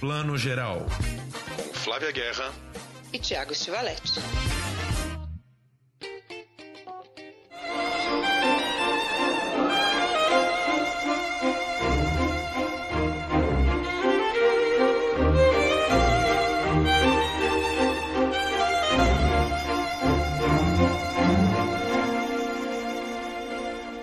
Plano Geral. Com Flávia Guerra e Tiago Stivaletti.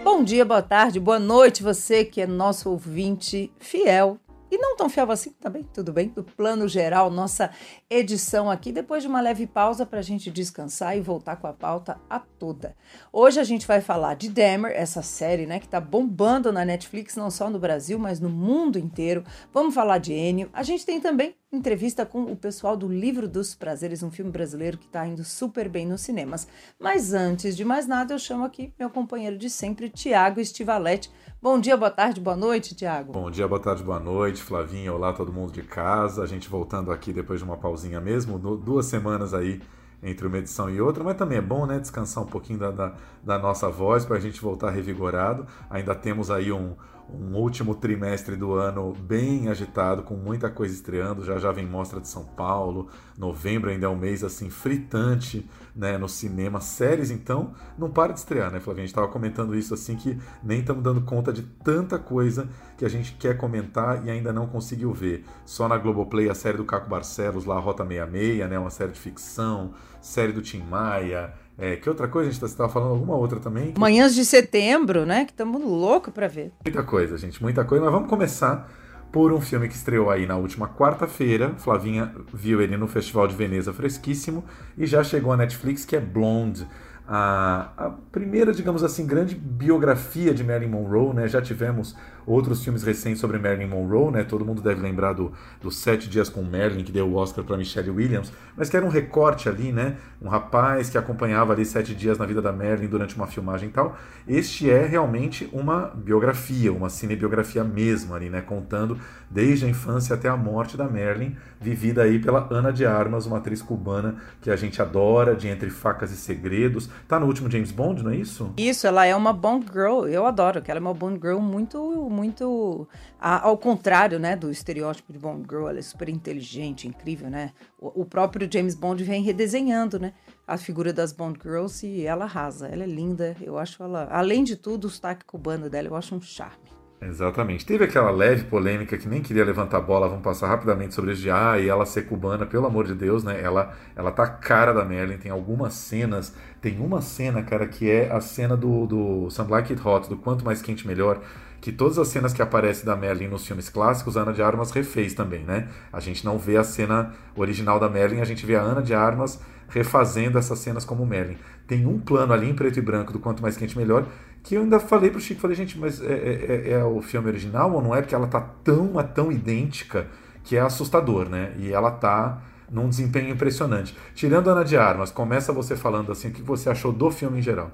Bom dia, boa tarde, boa noite, você que é nosso ouvinte fiel e não tão fiel assim também, tudo bem? Do plano geral, nossa edição aqui, depois de uma leve pausa para a gente descansar e voltar com a pauta a toda. Hoje a gente vai falar de Dahmer, essa série né, que está bombando na Netflix, não só no Brasil, mas no mundo inteiro. Vamos falar de Enio. A gente tem também entrevista com o pessoal do Livro dos Prazeres, um filme brasileiro que está indo super bem nos cinemas. Mas antes de mais nada, eu chamo aqui meu companheiro de sempre, Tiago Estivalete. Bom dia, boa tarde, boa noite, Tiago. Bom dia, boa tarde, boa noite, Flavinha. Olá, todo mundo de casa. A gente voltando aqui depois de uma pausinha mesmo, duas semanas aí entre uma edição e outra, mas também é bom, né, descansar um pouquinho da, da, da nossa voz para a gente voltar revigorado. Ainda temos aí um, um último trimestre do ano bem agitado, com muita coisa estreando. Já já vem Mostra de São Paulo. Novembro ainda é um mês assim fritante né, no cinema. Séries, então, não para de estrear, né, Flavinha? A gente estava comentando isso assim que nem estamos dando conta de tanta coisa que a gente quer comentar e ainda não conseguiu ver. Só na Globoplay a série do Caco Barcelos, lá Rota 66, né, uma série de ficção, série do Tim Maia. É, que outra coisa? A gente estava falando alguma outra também? Que... Manhãs de setembro, né? Que estamos loucos para ver. Muita coisa, gente, muita coisa. Mas vamos começar por um filme que estreou aí na última quarta-feira. Flavinha viu ele no Festival de Veneza fresquíssimo e já chegou a Netflix, que é Blonde a, a, primeira, digamos assim, grande biografia de Marilyn Monroe, né? Já tivemos outros filmes recentes sobre Marilyn Monroe, né? Todo mundo deve lembrar do, do Sete Dias com Marilyn, que deu o Oscar para Michelle Williams, mas que era um recorte ali, né? Um rapaz que acompanhava ali sete dias na vida da Marilyn durante uma filmagem e tal. Este é realmente uma biografia, uma cinebiografia mesmo ali, né? Contando desde a infância até a morte da Marilyn, vivida aí pela Ana de Armas, uma atriz cubana que a gente adora, de Entre Facas e Segredos. Tá no último James Bond, não é isso? Isso, ela é uma Bond Girl. Eu adoro, que ela é uma Bond Girl muito muito ao contrário, né, do estereótipo de Bond Girl, ela é super inteligente, incrível, né? O, o, próprio James Bond vem redesenhando, né, a figura das Bond Girls e ela arrasa. Ela é linda, eu acho ela, além de tudo, o sotaque cubano dela, eu acho um charme. Exatamente. Teve aquela leve polêmica que nem queria levantar a bola, vamos passar rapidamente sobre isso de ah, e ela ser cubana, pelo amor de Deus, né? Ela, ela tá cara da Merlin, tem algumas cenas, tem uma cena, cara, que é a cena do, do It Hot, do Quanto Mais Quente Melhor, que todas as cenas que aparecem da Merlin nos filmes clássicos, a Ana de Armas refez também, né? A gente não vê a cena original da Merlin, a gente vê a Ana de Armas refazendo essas cenas como Merlin. Tem um plano ali em preto e branco do Quanto Mais Quente Melhor, que eu ainda falei pro Chico, falei, gente, mas é, é, é, é o filme original ou não é? Porque ela tá tão, tão idêntica que é assustador, né? E ela tá num desempenho impressionante. Tirando Ana de Armas, começa você falando assim, o que você achou do filme em geral?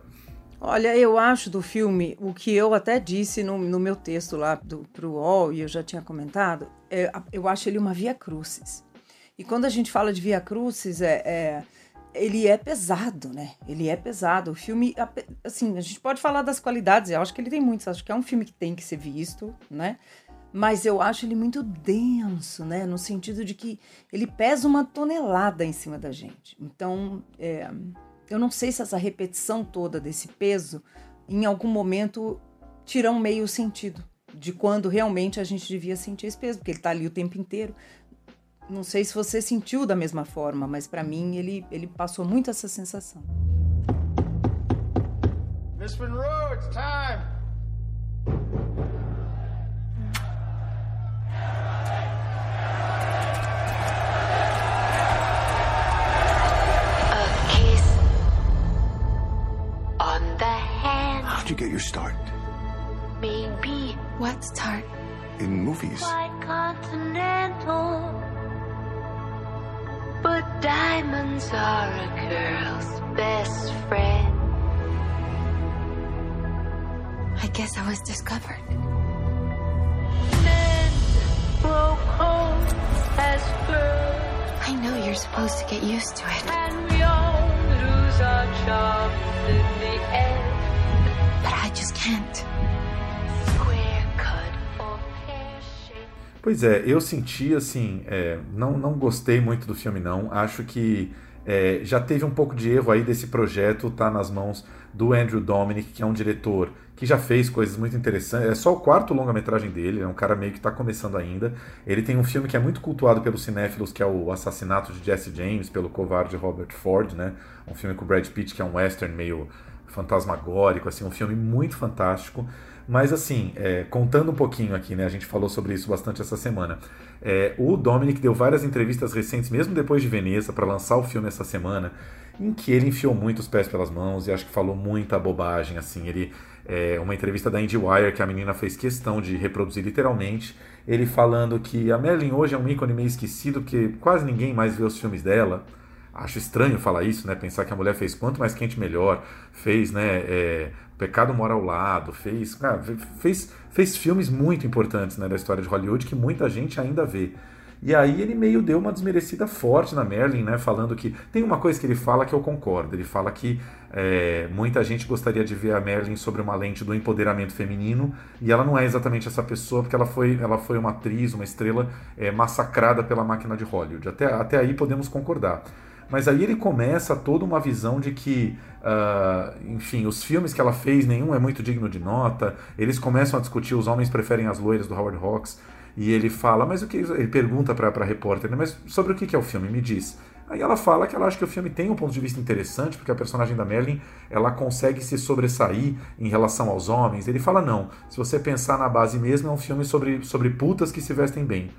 Olha, eu acho do filme, o que eu até disse no, no meu texto lá do, pro UOL, e eu já tinha comentado, é, eu acho ele uma via crucis. E quando a gente fala de via crucis, é, é, ele é pesado, né? Ele é pesado. O filme, assim, a gente pode falar das qualidades, eu acho que ele tem muitas, acho que é um filme que tem que ser visto, né? Mas eu acho ele muito denso, né? No sentido de que ele pesa uma tonelada em cima da gente. Então, é, eu não sei se essa repetição toda desse peso, em algum momento, tira um meio sentido de quando realmente a gente devia sentir esse peso, porque ele está ali o tempo inteiro. Não sei se você sentiu da mesma forma, mas para mim ele, ele passou muito essa sensação. Miss Monroe, it's time. You get your start? Maybe. What start? In movies. Quite continental. But diamonds are a girl's best friend. I guess I was discovered. Men grow cold as birds. I know you're supposed to get used to it. But I just can't. Pois é, eu senti assim, é, não, não gostei muito do filme não. Acho que é, já teve um pouco de erro aí desse projeto, tá nas mãos do Andrew Dominic, que é um diretor que já fez coisas muito interessantes. É só o quarto longa-metragem dele, é um cara meio que está começando ainda. Ele tem um filme que é muito cultuado pelos cinéfilos, que é o Assassinato de Jesse James, pelo covarde Robert Ford, né? Um filme com o Brad Pitt, que é um western meio fantasmagórico, assim, um filme muito fantástico. Mas assim, é, contando um pouquinho aqui, né? A gente falou sobre isso bastante essa semana. É, o Dominic deu várias entrevistas recentes, mesmo depois de Veneza, para lançar o filme essa semana, em que ele enfiou muito os pés pelas mãos e acho que falou muita bobagem. Assim, ele é, uma entrevista da IndieWire que a menina fez questão de reproduzir literalmente, ele falando que a Marilyn hoje é um ícone meio esquecido, porque quase ninguém mais vê os filmes dela. Acho estranho falar isso, né? Pensar que a mulher fez quanto mais quente melhor, fez, né? É, Pecado Mora ao Lado, fez, cara, fez, fez filmes muito importantes né, da história de Hollywood que muita gente ainda vê. E aí ele meio deu uma desmerecida forte na Merlin, né? Falando que. Tem uma coisa que ele fala que eu concordo. Ele fala que é, muita gente gostaria de ver a Merlin sobre uma lente do empoderamento feminino, e ela não é exatamente essa pessoa, porque ela foi, ela foi uma atriz, uma estrela é, massacrada pela máquina de Hollywood. Até, até aí podemos concordar. Mas aí ele começa toda uma visão de que, uh, enfim, os filmes que ela fez, nenhum é muito digno de nota. Eles começam a discutir, os homens preferem as loiras do Howard Hawks. E ele fala, mas o que. Ele pergunta para a repórter, né, mas sobre o que é o filme? Me diz. Aí ela fala que ela acha que o filme tem um ponto de vista interessante, porque a personagem da Merlin ela consegue se sobressair em relação aos homens. Ele fala, não, se você pensar na base mesmo, é um filme sobre, sobre putas que se vestem bem.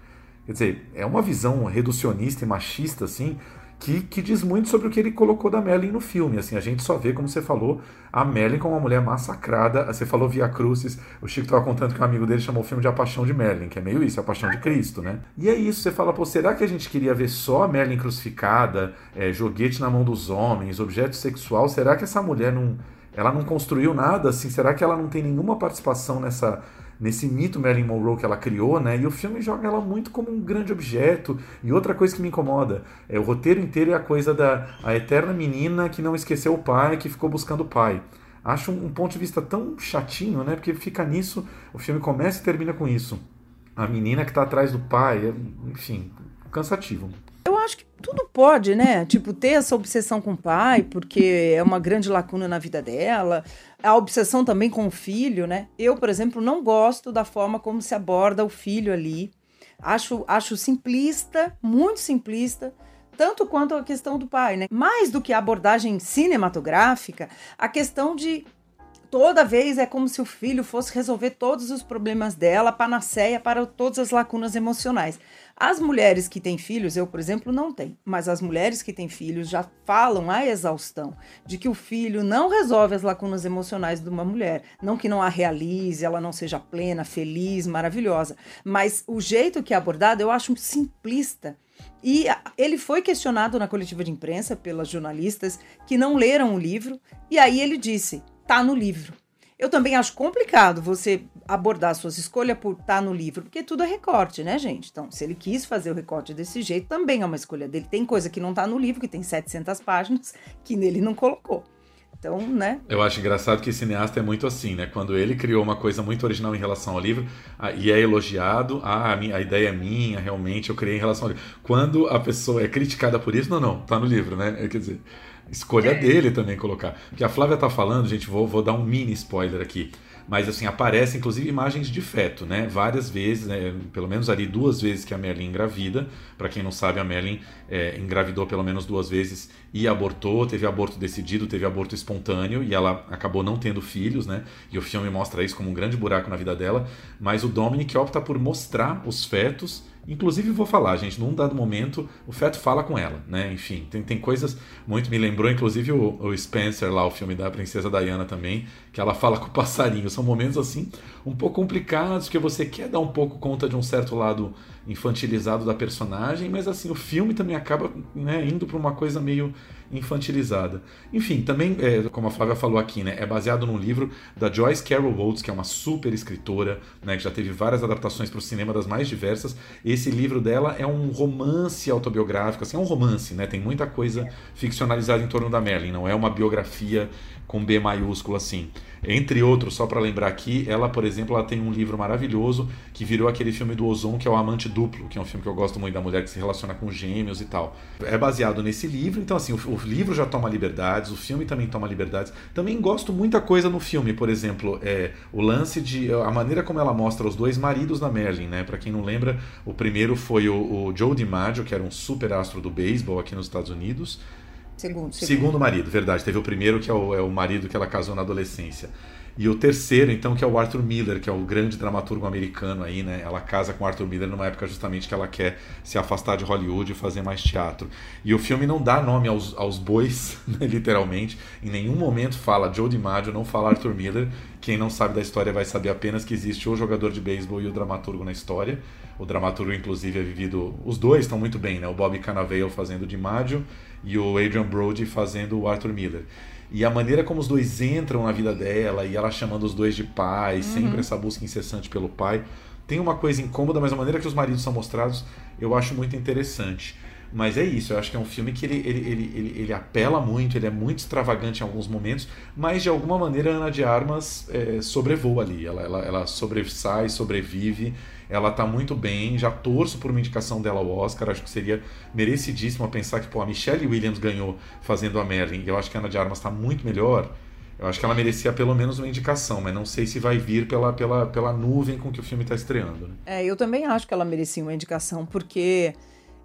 Quer dizer, é uma visão reducionista e machista, assim, que, que, diz muito sobre o que ele colocou da Merlin no filme. Assim, a gente só vê, como você falou, a Merlin como uma mulher massacrada. Você falou Via Crucis, o Chico estava contando que um amigo dele chamou o filme de A Paixão de Merlin, que é meio isso, a Paixão de Cristo, né? E é isso, você fala, pô, será que a gente queria ver só a Merlin crucificada, é, joguete na mão dos homens, objeto sexual? Será que essa mulher não. Ela não construiu nada, assim? Será que ela não tem nenhuma participação nessa nesse mito Marilyn Monroe que ela criou, né? E o filme joga ela muito como um grande objeto. E outra coisa que me incomoda é o roteiro inteiro é a coisa da a eterna menina que não esqueceu o pai, que ficou buscando o pai. Acho um, um ponto de vista tão chatinho, né? Porque fica nisso, o filme começa e termina com isso. A menina que está atrás do pai, é, enfim, cansativo. Eu acho que tudo pode, né? Tipo, ter essa obsessão com o pai, porque é uma grande lacuna na vida dela. A obsessão também com o filho, né? Eu, por exemplo, não gosto da forma como se aborda o filho ali. Acho, acho simplista, muito simplista, tanto quanto a questão do pai, né? Mais do que a abordagem cinematográfica, a questão de toda vez é como se o filho fosse resolver todos os problemas dela, panaceia para todas as lacunas emocionais. As mulheres que têm filhos, eu, por exemplo, não tenho, mas as mulheres que têm filhos já falam à exaustão de que o filho não resolve as lacunas emocionais de uma mulher. Não que não a realize, ela não seja plena, feliz, maravilhosa, mas o jeito que é abordado eu acho simplista. E ele foi questionado na coletiva de imprensa pelas jornalistas que não leram o livro, e aí ele disse: tá no livro. Eu também acho complicado você abordar suas escolhas por estar tá no livro, porque tudo é recorte, né, gente? Então, se ele quis fazer o recorte desse jeito, também é uma escolha dele. Tem coisa que não está no livro, que tem 700 páginas, que nele não colocou. Então, né? Eu acho engraçado que cineasta é muito assim, né? Quando ele criou uma coisa muito original em relação ao livro e é elogiado, ah, a, minha, a ideia é minha, realmente eu criei em relação ao livro. Quando a pessoa é criticada por isso, não, não, tá no livro, né? Quer dizer, Escolha é. dele também colocar. Porque a Flávia tá falando, gente, vou, vou dar um mini spoiler aqui. Mas assim, aparece inclusive imagens de feto, né? Várias vezes, né? pelo menos ali duas vezes que a Merlin engravida. Para quem não sabe, a Merlin é, engravidou pelo menos duas vezes e abortou. Teve aborto decidido, teve aborto espontâneo e ela acabou não tendo filhos, né? E o filme mostra isso como um grande buraco na vida dela. Mas o Dominic opta por mostrar os fetos Inclusive, vou falar, gente, num dado momento, o feto fala com ela, né? Enfim, tem, tem coisas muito. Me lembrou, inclusive, o, o Spencer lá, o filme da Princesa Diana também, que ela fala com o passarinho. São momentos, assim, um pouco complicados, que você quer dar um pouco conta de um certo lado infantilizado da personagem, mas, assim, o filme também acaba né, indo para uma coisa meio infantilizada. Enfim, também, é, como a Flávia falou aqui, né, é baseado num livro da Joyce Carol Oates, que é uma super escritora, né, que já teve várias adaptações para o cinema das mais diversas. Esse livro dela é um romance autobiográfico, assim, é um romance, né, tem muita coisa ficcionalizada em torno da Merlin, não é uma biografia com B maiúsculo assim. Entre outros, só para lembrar aqui, ela, por exemplo, ela tem um livro maravilhoso que virou aquele filme do Ozon, que é o Amante Duplo, que é um filme que eu gosto muito da mulher que se relaciona com gêmeos e tal. É baseado nesse livro, então assim, o, o livro já toma liberdades, o filme também toma liberdades. Também gosto muita coisa no filme, por exemplo, é o lance de a maneira como ela mostra os dois maridos da Merlin, né? Para quem não lembra, o primeiro foi o, o Joe DiMaggio, que era um super astro do beisebol aqui nos Estados Unidos. Segundo, segundo. Segundo marido, verdade. Teve o primeiro, que é o, é o marido que ela casou na adolescência. E o terceiro, então, que é o Arthur Miller, que é o grande dramaturgo americano aí, né? Ela casa com Arthur Miller numa época justamente que ela quer se afastar de Hollywood e fazer mais teatro. E o filme não dá nome aos, aos bois, né, literalmente. Em nenhum momento fala Joe DiMaggio, não fala Arthur Miller. Quem não sabe da história vai saber apenas que existe o jogador de beisebol e o dramaturgo na história. O dramaturgo, inclusive, é vivido... Os dois estão muito bem, né? O Bob Cannavale fazendo DiMaggio e o Adrian Brody fazendo o Arthur Miller. E a maneira como os dois entram na vida dela e ela chamando os dois de pai, uhum. sempre essa busca incessante pelo pai, tem uma coisa incômoda, mas a maneira que os maridos são mostrados eu acho muito interessante. Mas é isso, eu acho que é um filme que ele, ele, ele, ele, ele apela muito, ele é muito extravagante em alguns momentos, mas de alguma maneira a Ana de Armas é, sobrevoa ali, ela, ela, ela sobressai, sobrevive, ela tá muito bem, já torço por uma indicação dela ao Oscar, acho que seria merecidíssimo pensar que pô, a Michelle Williams ganhou fazendo a Merlin, eu acho que a Ana de Armas está muito melhor, eu acho que ela merecia pelo menos uma indicação, mas não sei se vai vir pela, pela, pela nuvem com que o filme está estreando. Né? É, eu também acho que ela merecia uma indicação, porque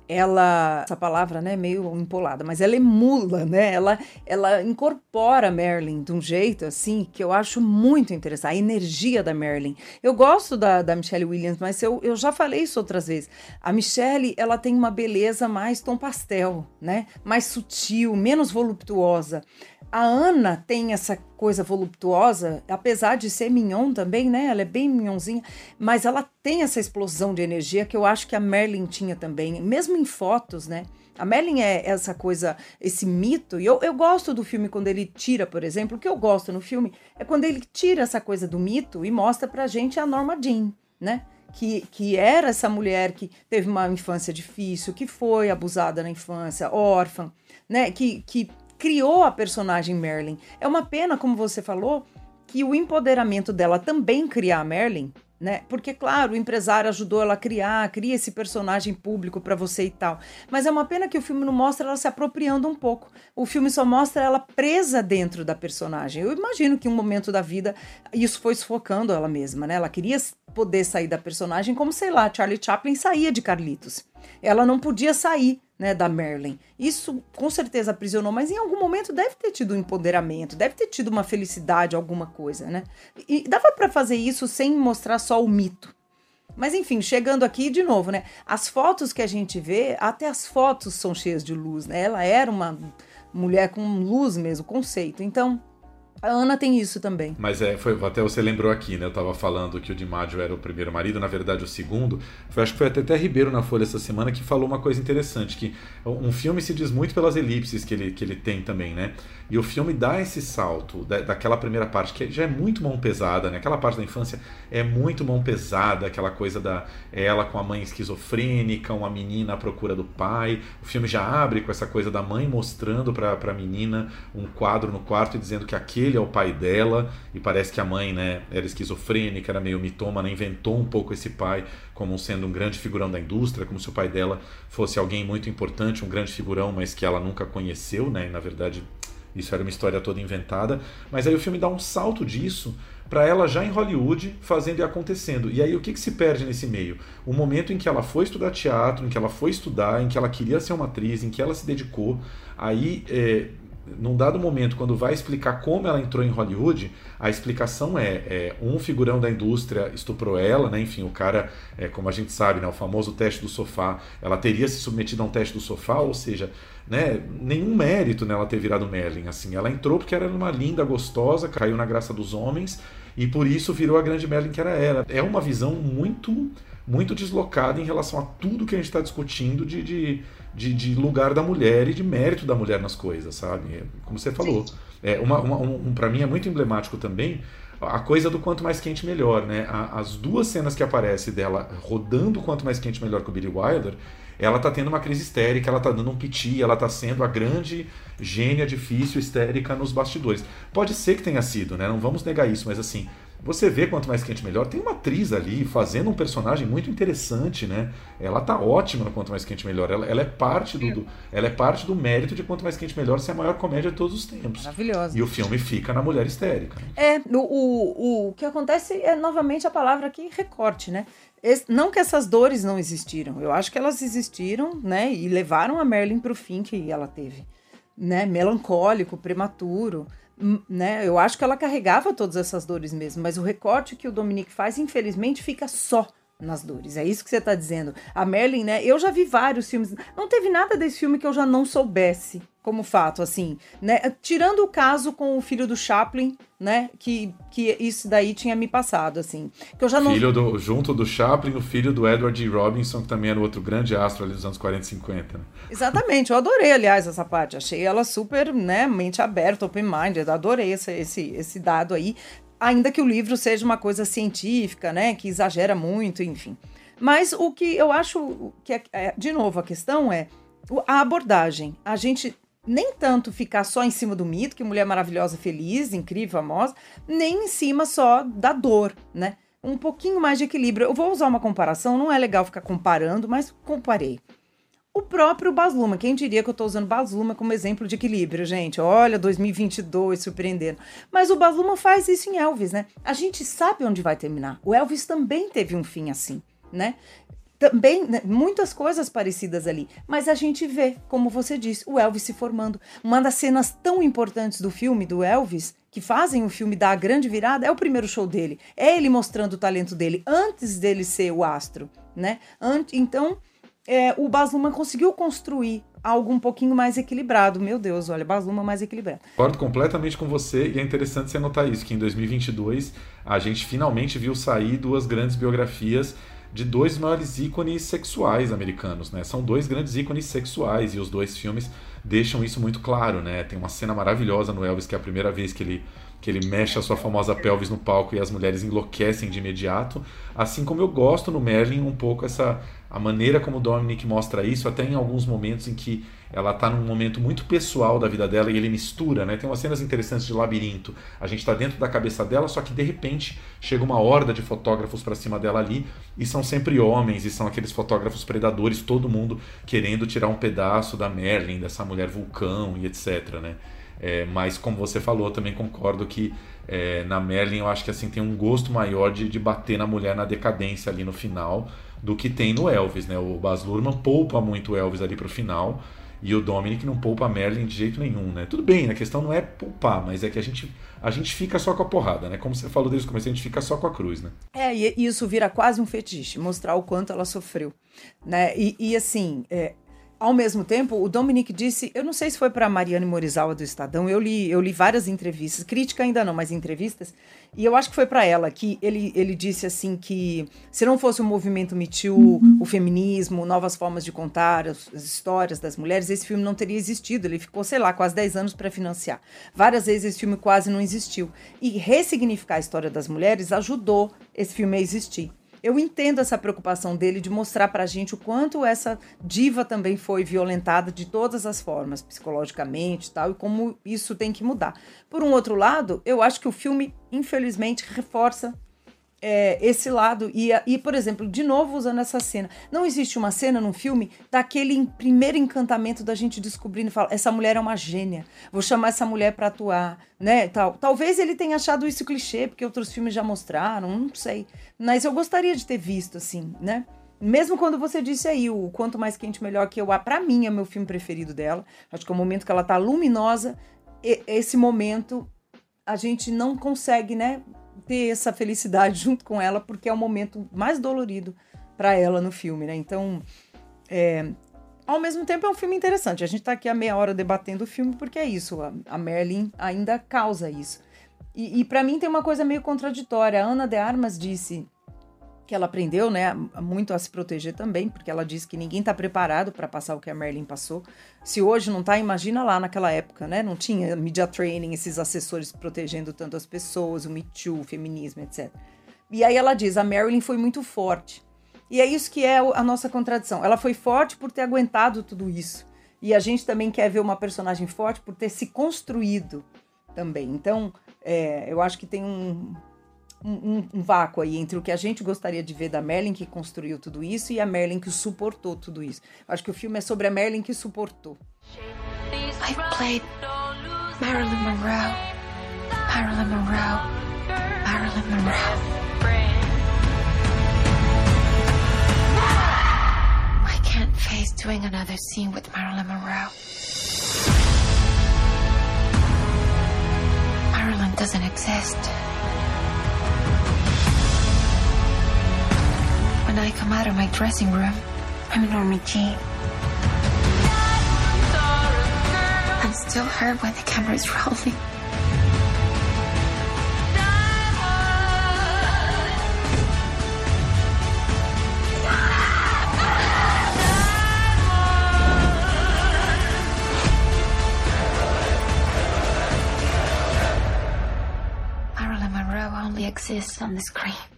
ela, essa palavra, né, meio empolada, mas ela emula, né? Ela, ela incorpora Merlin de um jeito assim que eu acho muito interessante. A energia da Merlin. Eu gosto da, da Michelle Williams, mas eu, eu já falei isso outras vezes. A Michelle, ela tem uma beleza mais tom pastel, né? Mais sutil, menos voluptuosa. A Ana tem essa coisa voluptuosa, apesar de ser mignon também, né? Ela é bem mignonzinha, mas ela tem essa explosão de energia que eu acho que a Merlin tinha também, mesmo em fotos, né? A Merlin é essa coisa, esse mito, e eu, eu gosto do filme quando ele tira, por exemplo, o que eu gosto no filme é quando ele tira essa coisa do mito e mostra pra gente a Norma Jean, né? Que, que era essa mulher que teve uma infância difícil, que foi abusada na infância, órfã, né? Que, que criou a personagem Merlin. É uma pena, como você falou, que o empoderamento dela também criar a Merlin, né? Porque, claro, o empresário ajudou ela a criar, cria esse personagem público para você e tal. Mas é uma pena que o filme não mostra ela se apropriando um pouco. O filme só mostra ela presa dentro da personagem. Eu imagino que um momento da vida isso foi sufocando ela mesma, né? Ela queria poder sair da personagem como, sei lá, Charlie Chaplin saía de Carlitos. Ela não podia sair né, da Merlin. Isso com certeza aprisionou, mas em algum momento deve ter tido um empoderamento, deve ter tido uma felicidade, alguma coisa, né? E dava para fazer isso sem mostrar só o mito. Mas enfim, chegando aqui de novo, né? As fotos que a gente vê, até as fotos são cheias de luz, né? Ela era uma mulher com luz mesmo, conceito. Então, a Ana tem isso também. Mas é, foi, até você lembrou aqui, né? Eu tava falando que o Dimaggio era o primeiro marido, na verdade o segundo. Foi, acho que foi até, até Ribeiro na Folha essa semana que falou uma coisa interessante, que um filme se diz muito pelas elipses que ele, que ele tem também, né? E o filme dá esse salto da, daquela primeira parte, que já é muito mão pesada, né? Aquela parte da infância é muito mão pesada, aquela coisa da ela com a mãe esquizofrênica, uma menina à procura do pai. O filme já abre com essa coisa da mãe mostrando para a menina um quadro no quarto e dizendo que aquele é o pai dela. E parece que a mãe, né, era esquizofrênica, era meio mitômana, inventou um pouco esse pai como sendo um grande figurão da indústria, como se o pai dela fosse alguém muito importante, um grande figurão, mas que ela nunca conheceu, né? E, na verdade isso era uma história toda inventada. Mas aí o filme dá um salto disso para ela já em Hollywood fazendo e acontecendo. E aí o que, que se perde nesse meio? O momento em que ela foi estudar teatro, em que ela foi estudar, em que ela queria ser uma atriz, em que ela se dedicou. Aí, é, num dado momento, quando vai explicar como ela entrou em Hollywood, a explicação é, é um figurão da indústria estuprou ela, né? Enfim, o cara, é, como a gente sabe, né, o famoso teste do sofá, ela teria se submetido a um teste do sofá, ou seja, né, nenhum mérito nela ter virado Merlin. Assim, ela entrou porque era uma linda, gostosa, caiu na graça dos homens e por isso virou a grande Merlin que era ela. É uma visão muito muito deslocada em relação a tudo que a gente está discutindo de, de, de, de, lugar da mulher e de mérito da mulher nas coisas, sabe? Como você falou. É uma, uma um, para mim é muito emblemático também a coisa do quanto mais quente melhor, né? as duas cenas que aparece dela rodando quanto mais quente melhor com o Billy Wilder, ela tá tendo uma crise histérica, ela tá dando um piti, ela tá sendo a grande gênia difícil histérica nos bastidores. Pode ser que tenha sido, né? Não vamos negar isso, mas assim, você vê quanto mais quente melhor. Tem uma atriz ali fazendo um personagem muito interessante, né? Ela tá ótima no Quanto Mais Quente Melhor. Ela, ela é parte do, do, ela é parte do mérito de Quanto Mais Quente Melhor ser a maior comédia de todos os tempos. Maravilhosa. E o filme fica na mulher histérica. Né? É, o, o, o que acontece é novamente a palavra aqui recorte, né? Não que essas dores não existiram. Eu acho que elas existiram, né? E levaram a Merlin para o fim que ela teve, né? Melancólico, prematuro né? Eu acho que ela carregava todas essas dores mesmo, mas o recorte que o Dominique faz, infelizmente, fica só nas dores. É isso que você está dizendo. A Merlin, né? Eu já vi vários filmes. Não teve nada desse filme que eu já não soubesse como fato, assim, né? Tirando o caso com o filho do Chaplin, né? Que, que isso daí tinha me passado, assim. Que eu já não... Filho do, junto do Chaplin, o filho do Edward G. Robinson, que também era outro grande astro ali dos anos 40 e 50. Né? Exatamente, eu adorei, aliás, essa parte. Achei ela super, né, mente aberta, open-minded. Adorei esse, esse, esse dado aí ainda que o livro seja uma coisa científica, né, que exagera muito, enfim. Mas o que eu acho que é, é, de novo a questão é a abordagem. A gente nem tanto ficar só em cima do mito, que mulher maravilhosa, feliz, incrível, famosa, nem em cima só da dor, né? Um pouquinho mais de equilíbrio. Eu vou usar uma comparação, não é legal ficar comparando, mas comparei. O próprio Baz Luhrmann, quem diria que eu estou usando Baz Luhrmann como exemplo de equilíbrio, gente? Olha, 2022 surpreendendo. Mas o Baz Luhrmann faz isso em Elvis, né? A gente sabe onde vai terminar. O Elvis também teve um fim assim, né? Também, né? muitas coisas parecidas ali. Mas a gente vê, como você disse, o Elvis se formando. Uma das cenas tão importantes do filme do Elvis, que fazem o filme dar a grande virada, é o primeiro show dele. É ele mostrando o talento dele antes dele ser o astro, né? Então é, o Baz Luhrmann conseguiu construir algo um pouquinho mais equilibrado. Meu Deus, olha, Baz Luhrmann mais equilibrado. Concordo completamente com você e é interessante você notar isso, que em 2022 a gente finalmente viu sair duas grandes biografias de dois maiores ícones sexuais americanos, né? São dois grandes ícones sexuais e os dois filmes deixam isso muito claro, né? Tem uma cena maravilhosa no Elvis que é a primeira vez que ele que ele mexe a sua famosa pelvis no palco e as mulheres enlouquecem de imediato, assim como eu gosto no Merlin um pouco essa a maneira como o Dominic mostra isso, até em alguns momentos em que ela está num momento muito pessoal da vida dela e ele mistura, né? Tem umas cenas interessantes de labirinto. A gente está dentro da cabeça dela, só que de repente chega uma horda de fotógrafos para cima dela ali e são sempre homens e são aqueles fotógrafos predadores, todo mundo querendo tirar um pedaço da Merlin, dessa mulher vulcão e etc, né? É, mas como você falou, também concordo que é, na Merlin eu acho que assim tem um gosto maior de, de bater na mulher na decadência ali no final do que tem no Elvis, né? O Baz Luhrmann poupa muito o Elvis ali pro final e o Dominic não poupa a Merlin de jeito nenhum, né? Tudo bem, a questão não é poupar, mas é que a gente, a gente fica só com a porrada, né? Como você falou desde o começo, a gente fica só com a cruz, né? É, e isso vira quase um fetiche, mostrar o quanto ela sofreu, né? E, e assim, é, ao mesmo tempo, o Dominic disse, eu não sei se foi para Mariane Morizawa do Estadão, eu li, eu li várias entrevistas, crítica ainda não, mas entrevistas, e eu acho que foi para ela que ele, ele disse assim que se não fosse o movimento Me Too, o feminismo, novas formas de contar as, as, histórias das mulheres, esse filme não teria existido. Ele ficou, sei lá, quase 10 anos para financiar. Várias vezes esse filme quase não existiu. E ressignificar a história das mulheres ajudou esse filme a existir eu entendo essa preocupação dele de mostrar pra gente o quanto essa diva também foi violentada de todas as formas, psicologicamente e tal, e como isso tem que mudar. Por um outro lado, eu acho que o filme, infelizmente, reforça é, esse lado. E, e, por exemplo, de novo usando essa cena. Não existe uma cena num filme daquele primeiro encantamento da gente descobrindo e falar: essa mulher é uma gênia, vou chamar essa mulher para atuar, né? Tal. Talvez ele tenha achado isso clichê, porque outros filmes já mostraram, não sei. Mas eu gostaria de ter visto, assim, né? Mesmo quando você disse aí o Quanto Mais Quente Melhor, que eu, para mim é meu filme preferido dela. Acho que é o momento que ela tá luminosa. esse momento a gente não consegue, né, ter essa felicidade junto com ela, porque é o momento mais dolorido para ela no filme, né? Então, é, ao mesmo tempo é um filme interessante. A gente tá aqui a meia hora debatendo o filme porque é isso. A, a Merlin ainda causa isso. E, e para mim tem uma coisa meio contraditória. A Ana de Armas disse que ela aprendeu, né, muito a se proteger também, porque ela diz que ninguém está preparado para passar o que a Marilyn passou. Se hoje não tá, imagina lá naquela época, né? Não tinha media training, esses assessores protegendo tanto as pessoas, o Me Too, o feminismo, etc. E aí ela diz, a Marilyn foi muito forte. E é isso que é a nossa contradição. Ela foi forte por ter aguentado tudo isso. E a gente também quer ver uma personagem forte por ter se construído também. Então, é, eu acho que tem um, um, um, vácuo aí entre o que a gente gostaria de ver da Merlin que construiu tudo isso e a Merlin que suportou tudo isso. Acho que o filme é sobre a Merlin que suportou. I played Marilyn Monroe, Marilyn Monroe, Marilyn Monroe. I can't face doing another scene with Marilyn Monroe. Marilyn doesn't exist. When I come out of my dressing room, I'm Norma Jean. I'm still her when the camera's rolling. Marilyn Monroe only exists on the screen.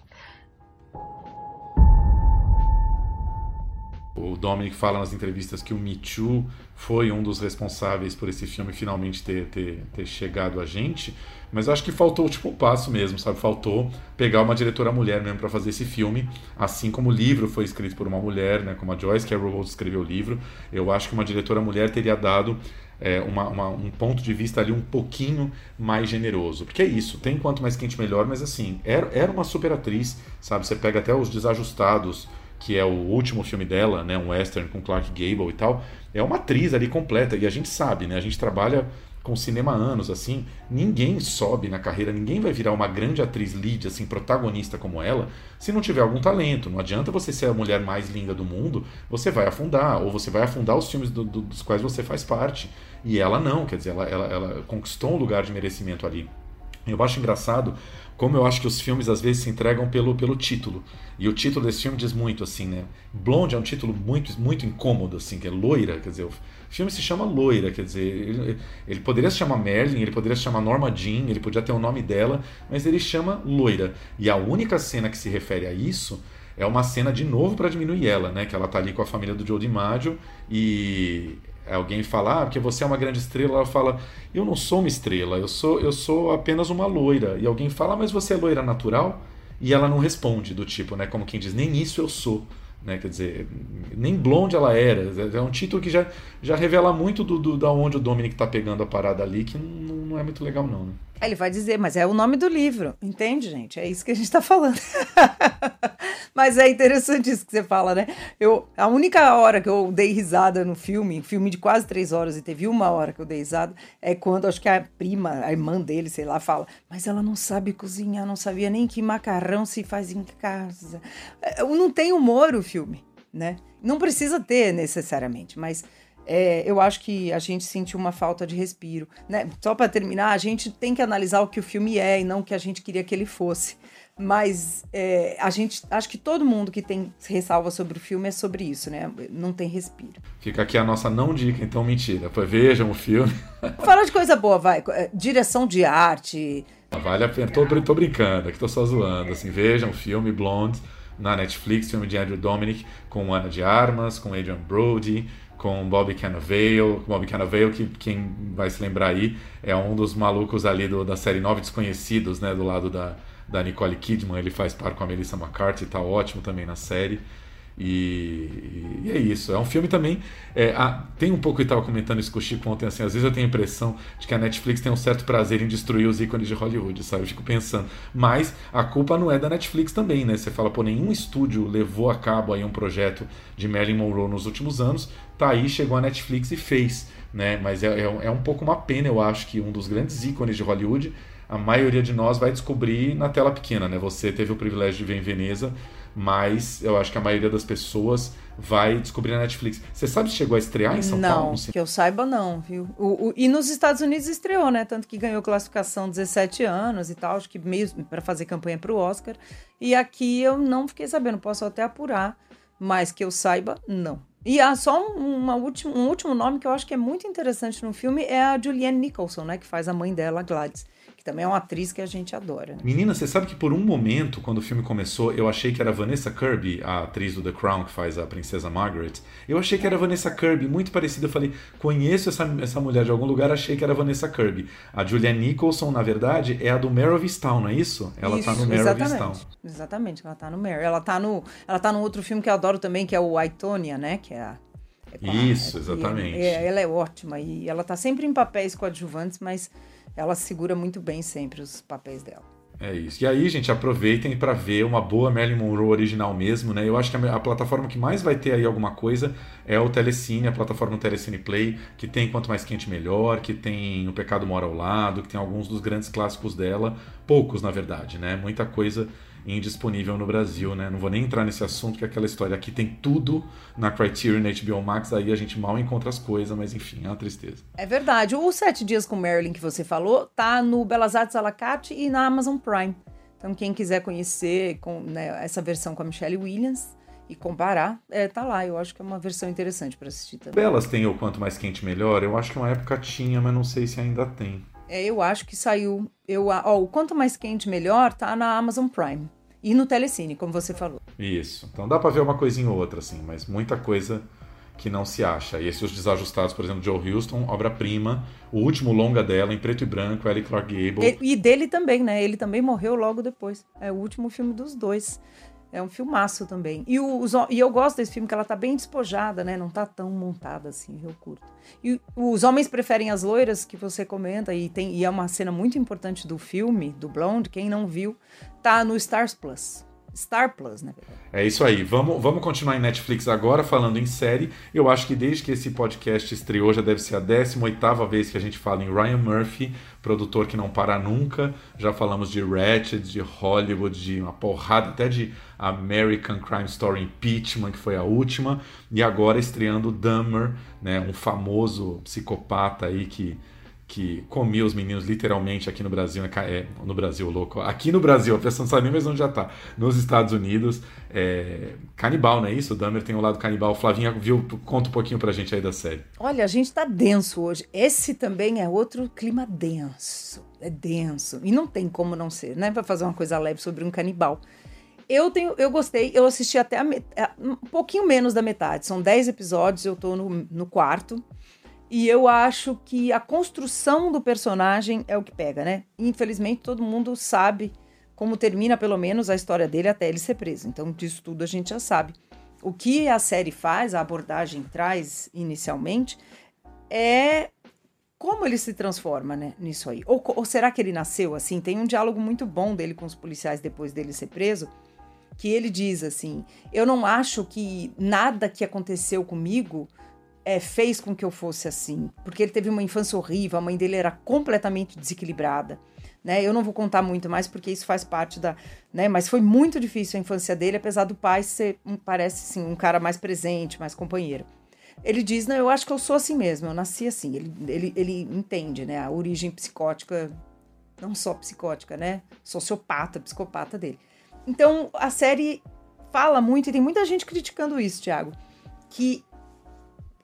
O Dominic fala nas entrevistas que o Me Too foi um dos responsáveis por esse filme finalmente ter, ter, ter chegado a gente, mas eu acho que faltou tipo um passo mesmo, sabe? Faltou pegar uma diretora mulher mesmo para fazer esse filme, assim como o livro foi escrito por uma mulher, né? Como a Joyce Carol Oates escreveu o livro, eu acho que uma diretora mulher teria dado é, uma, uma, um ponto de vista ali um pouquinho mais generoso. Porque é isso, tem quanto mais quente melhor, mas assim, era, era uma super atriz, sabe? Você pega até os desajustados que é o último filme dela, né, um western com Clark Gable e tal, é uma atriz ali completa e a gente sabe, né, a gente trabalha com cinema há anos assim, ninguém sobe na carreira, ninguém vai virar uma grande atriz lead assim, protagonista como ela, se não tiver algum talento. Não adianta você ser a mulher mais linda do mundo, você vai afundar ou você vai afundar os filmes do, do, dos quais você faz parte. E ela não, quer dizer, ela, ela, ela conquistou um lugar de merecimento ali. Eu acho engraçado como eu acho que os filmes às vezes se entregam pelo, pelo título. E o título desse filme diz muito, assim, né? Blonde é um título muito, muito incômodo, assim, que é loira, quer dizer, o filme se chama Loira, quer dizer, ele, ele poderia se chamar Merlin, ele poderia se chamar Norma Jean, ele podia ter o nome dela, mas ele chama Loira. E a única cena que se refere a isso é uma cena de novo para diminuir ela, né? Que ela tá ali com a família do Joe DiMaggio e alguém fala, ah, porque você é uma grande estrela, ela fala, eu não sou uma estrela, eu sou, eu sou apenas uma loira. E alguém fala, ah, mas você é loira natural? E ela não responde, do tipo, né, como quem diz, nem isso eu sou. Né, quer dizer, nem blonde ela era. É um título que já, já revela muito do, do da onde o Dominic tá pegando a parada ali, que não, não é muito legal, não. Né? Ele vai dizer, mas é o nome do livro, entende, gente? É isso que a gente tá falando. mas é interessante isso que você fala, né? Eu, a única hora que eu dei risada no filme, filme de quase três horas, e teve uma hora que eu dei risada, é quando acho que a prima, a irmã dele, sei lá, fala, mas ela não sabe cozinhar, não sabia nem que macarrão se faz em casa. É, não tem humor o filme, né? Não precisa ter necessariamente, mas é, eu acho que a gente sentiu uma falta de respiro. Né? Só para terminar, a gente tem que analisar o que o filme é e não o que a gente queria que ele fosse. Mas é, a gente, acho que todo mundo que tem ressalva sobre o filme é sobre isso, né? Não tem respiro. Fica aqui a nossa não dica, então mentira. Pois vejam o filme. Fala de coisa boa, vai. É, direção de arte. Vale a pena. Tô, tô brincando, aqui tô só zoando. Assim, vejam o filme Blonde na Netflix, filme de Andrew Dominic, com Ana de Armas, com Adrian Brody, com Bob Cannavale, Bob Cannavale, que quem vai se lembrar aí é um dos malucos ali do, da série Nove Desconhecidos, né, do lado da, da Nicole Kidman, ele faz par com a Melissa McCarthy, tá ótimo também na série. E, e, é isso. É um filme também. É, a, tem um pouco, eu estava comentando isso com o Chico ontem, assim, às vezes eu tenho a impressão de que a Netflix tem um certo prazer em destruir os ícones de Hollywood, sabe? Eu fico pensando. Mas a culpa não é da Netflix também, né? Você fala, pô, nenhum estúdio levou a cabo aí um projeto de Marilyn Monroe nos últimos anos. Tá aí, chegou a Netflix e fez, né? Mas é, é, é um pouco uma pena, eu acho, que um dos grandes ícones de Hollywood a maioria de nós vai descobrir na tela pequena, né? Você teve o privilégio de ver em Veneza, mas eu acho que a maioria das pessoas vai descobrir na Netflix. Você sabe se chegou a estrear em São não, Paulo? Não, que eu saiba não, viu? O, o, e nos Estados Unidos estreou, né? Tanto que ganhou classificação 17 anos e tal, acho que meio para fazer campanha para o Oscar. E aqui eu não fiquei sabendo, posso até apurar, mas que eu saiba, não. E há só uma última, um último nome que eu acho que é muito interessante no filme é a Julianne Nicholson, né? Que faz a mãe dela, Gladys que também é uma atriz que a gente adora. Né? Menina, você sabe que por um momento, quando o filme começou, eu achei que era Vanessa Kirby, a atriz do The Crown, que faz a princesa Margaret. Eu achei que era Vanessa Kirby, muito parecida. Eu falei, conheço essa, essa mulher de algum lugar, achei que era Vanessa Kirby. A Julia Nicholson, na verdade, é a do Easttown, não é isso? Ela isso, tá no Mare exatamente. Exatamente, ela tá no Mare. Ela tá no, ela tá no outro filme que eu adoro também, que é o Aitonia, né? Que é a é Isso, exatamente. É, ela é ótima e ela tá sempre em papéis coadjuvantes, mas ela segura muito bem sempre os papéis dela. É isso. E aí, gente, aproveitem para ver uma boa Marilyn Monroe original mesmo, né? Eu acho que a, a, plataforma que mais vai ter aí alguma coisa é o Telecine, a plataforma Telecine Play, que tem Quanto Mais Quente Melhor, que tem O Pecado Mora ao Lado, que tem alguns dos grandes clássicos dela, poucos na verdade, né? Muita coisa indisponível no Brasil, né? Não vou nem entrar nesse assunto, que é aquela história aqui tem tudo na Criterion, na HBO Max, aí a gente mal encontra as coisas, mas enfim, é uma tristeza. É verdade. O Sete Dias com Marilyn que você falou tá no Belas Artes à la carte e na Amazon Prime. Então quem quiser conhecer com, né, essa versão com a Michelle Williams e comparar, é, tá lá. Eu acho que é uma versão interessante para assistir também. Belas tem o Quanto Mais Quente Melhor? Eu acho que uma época tinha, mas não sei se ainda tem. É, eu acho que saiu. Eu, ó, o Quanto Mais Quente Melhor tá na Amazon Prime. E no Telecine, como você falou. Isso. Então dá para ver uma coisinha ou outra, assim, mas muita coisa que não se acha. E esses Os Desajustados, por exemplo, Joe Houston, obra-prima, o último longa dela, em preto e branco, Ellie Clark Gable. E, e, dele também, né? Ele também morreu logo depois. É o último filme dos dois. É um filmaço também. E, o, os, e eu gosto desse filme, que ela tá bem despojada, né? Não tá tão montada assim, eu curto. E os homens preferem as loiras, que você comenta, e, tem, e é uma cena muito importante do filme, do Blonde, quem não viu, tá no Stars Plus. Star Plus, né? É isso aí. Vamos, vamos continuar em Netflix agora, falando em série. Eu acho que desde que esse podcast estreou, já deve ser a 18 vez que a gente fala em Ryan Murphy, produtor que não para nunca. Já falamos de Ratchet, de Hollywood, de uma porrada, até de American Crime Story Impeachment, que foi a última. E agora estreando Dahmer, né? Um famoso psicopata aí que que comia os meninos literalmente aqui no Brasil, né? é, no Brasil, louco, aqui no Brasil, a pessoa não sabe nem mais onde já tá, nos Estados Unidos, é, canibal, não é isso? O Dahmer tem o um lado canibal. Flavinha, viu, conta um pouquinho pra gente aí da série. Olha, a gente tá denso hoje. Esse também é outro clima denso, é denso, e não tem como não ser, né, pra fazer uma coisa leve sobre um canibal. Eu tenho, eu gostei, eu assisti até a, um pouquinho menos da metade, são 10 episódios, eu tô no, no quarto, e eu acho que a construção do personagem é o que pega, né? Infelizmente, todo mundo sabe como termina, pelo menos, a história dele até ele ser preso. Então, disso tudo a gente já sabe. O que a série faz, a abordagem traz inicialmente, é como ele se transforma né, nisso aí. Ou, ou será que ele nasceu assim? Tem um diálogo muito bom dele com os policiais depois dele ser preso, que ele diz assim: Eu não acho que nada que aconteceu comigo é, fez com que eu fosse assim, porque ele teve uma infância horrível, a mãe dele era completamente desequilibrada. Né? Eu não vou contar muito mais porque isso faz parte da, né? Mas foi muito difícil a infância dele, apesar do pai ser, um, parece sim, um cara mais presente, mais companheiro. Ele diz, não, eu acho que eu sou assim mesmo, eu nasci assim. Ele, ele, ele entende, né, a origem psicótica, não só psicótica, né, sociopata, psicopata dele. Então a série fala muito e tem muita gente criticando isso, Thiago, que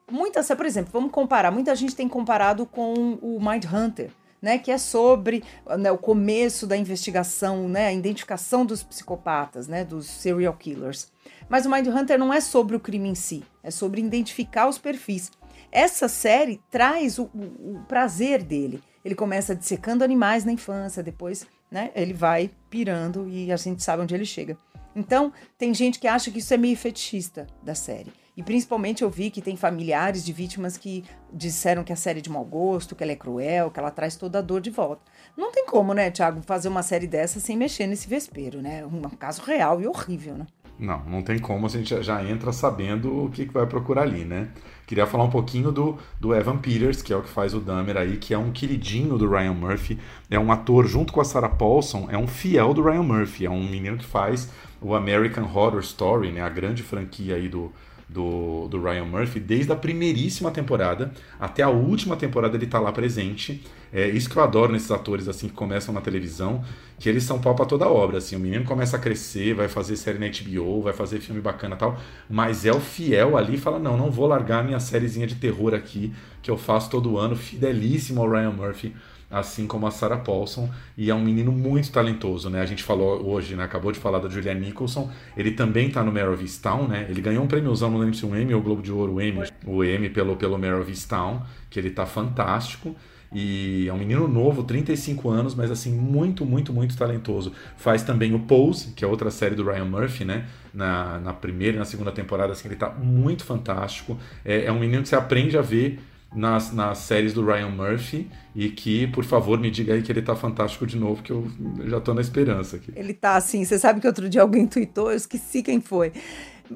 muitas, por exemplo, vamos comparar, muita gente tem comparado com o Mind Hunter, né, que é sobre né, o começo da investigação, né, a identificação dos psicopatas, né, dos serial killers. Mas o Mind Hunter não é sobre o crime em si, é sobre identificar os perfis. Essa série traz o, o, o prazer dele. Ele começa dissecando animais na infância, depois né, ele vai pirando e a gente sabe onde ele chega. Então, tem gente que acha que isso é meio fetichista da série. E principalmente eu vi que tem familiares de vítimas que disseram que a série é de mau gosto, que ela é cruel, que ela traz toda a dor de volta. Não tem como, né, Thiago, fazer uma série dessa sem mexer nesse vespeiro, né? Um caso real e horrível, né? Não, não tem como, a gente já entra sabendo o que, que vai procurar ali, né? Queria falar um pouquinho do, do Evan Peters, que é o que faz o Dahmer aí, que é um queridinho do Ryan Murphy. É um ator, junto com a Sarah Paulson, é um fiel do Ryan Murphy. É um menino que faz o American Horror Story, né? A grande franquia aí do, do, do Ryan Murphy, desde a primeiríssima temporada até a última temporada ele está lá presente. É isso que eu adoro nesses atores assim que começam na televisão, que eles são pau pra toda obra. Assim, o menino começa a crescer, vai fazer série na HBO, vai fazer filme bacana tal, mas é o fiel ali fala: não, não vou largar minha sériezinha de terror aqui que eu faço todo ano, fidelíssimo ao Ryan Murphy assim como a Sarah Paulson, e é um menino muito talentoso, né? A gente falou hoje, né? Acabou de falar da Julianne Nicholson, ele também tá no Mare of Easttown, né? Ele ganhou um prêmiozão, não lembro se um Emmy ou Globo de Ouro, o Emmy, o Emmy pelo, pelo Mare of Easttown, que ele tá fantástico. E é um menino novo, 35 anos, mas assim, muito, muito, muito talentoso. Faz também o Pose, que é outra série do Ryan Murphy, né? Na, na primeira e na segunda temporada, assim, ele tá muito fantástico. É, é um menino que você aprende a ver nas, nas séries do Ryan Murphy e que, por favor, me diga aí que ele tá fantástico de novo, que eu já tô na esperança aqui. Ele tá assim, você sabe que outro dia alguém tweetou, eu esqueci quem foi.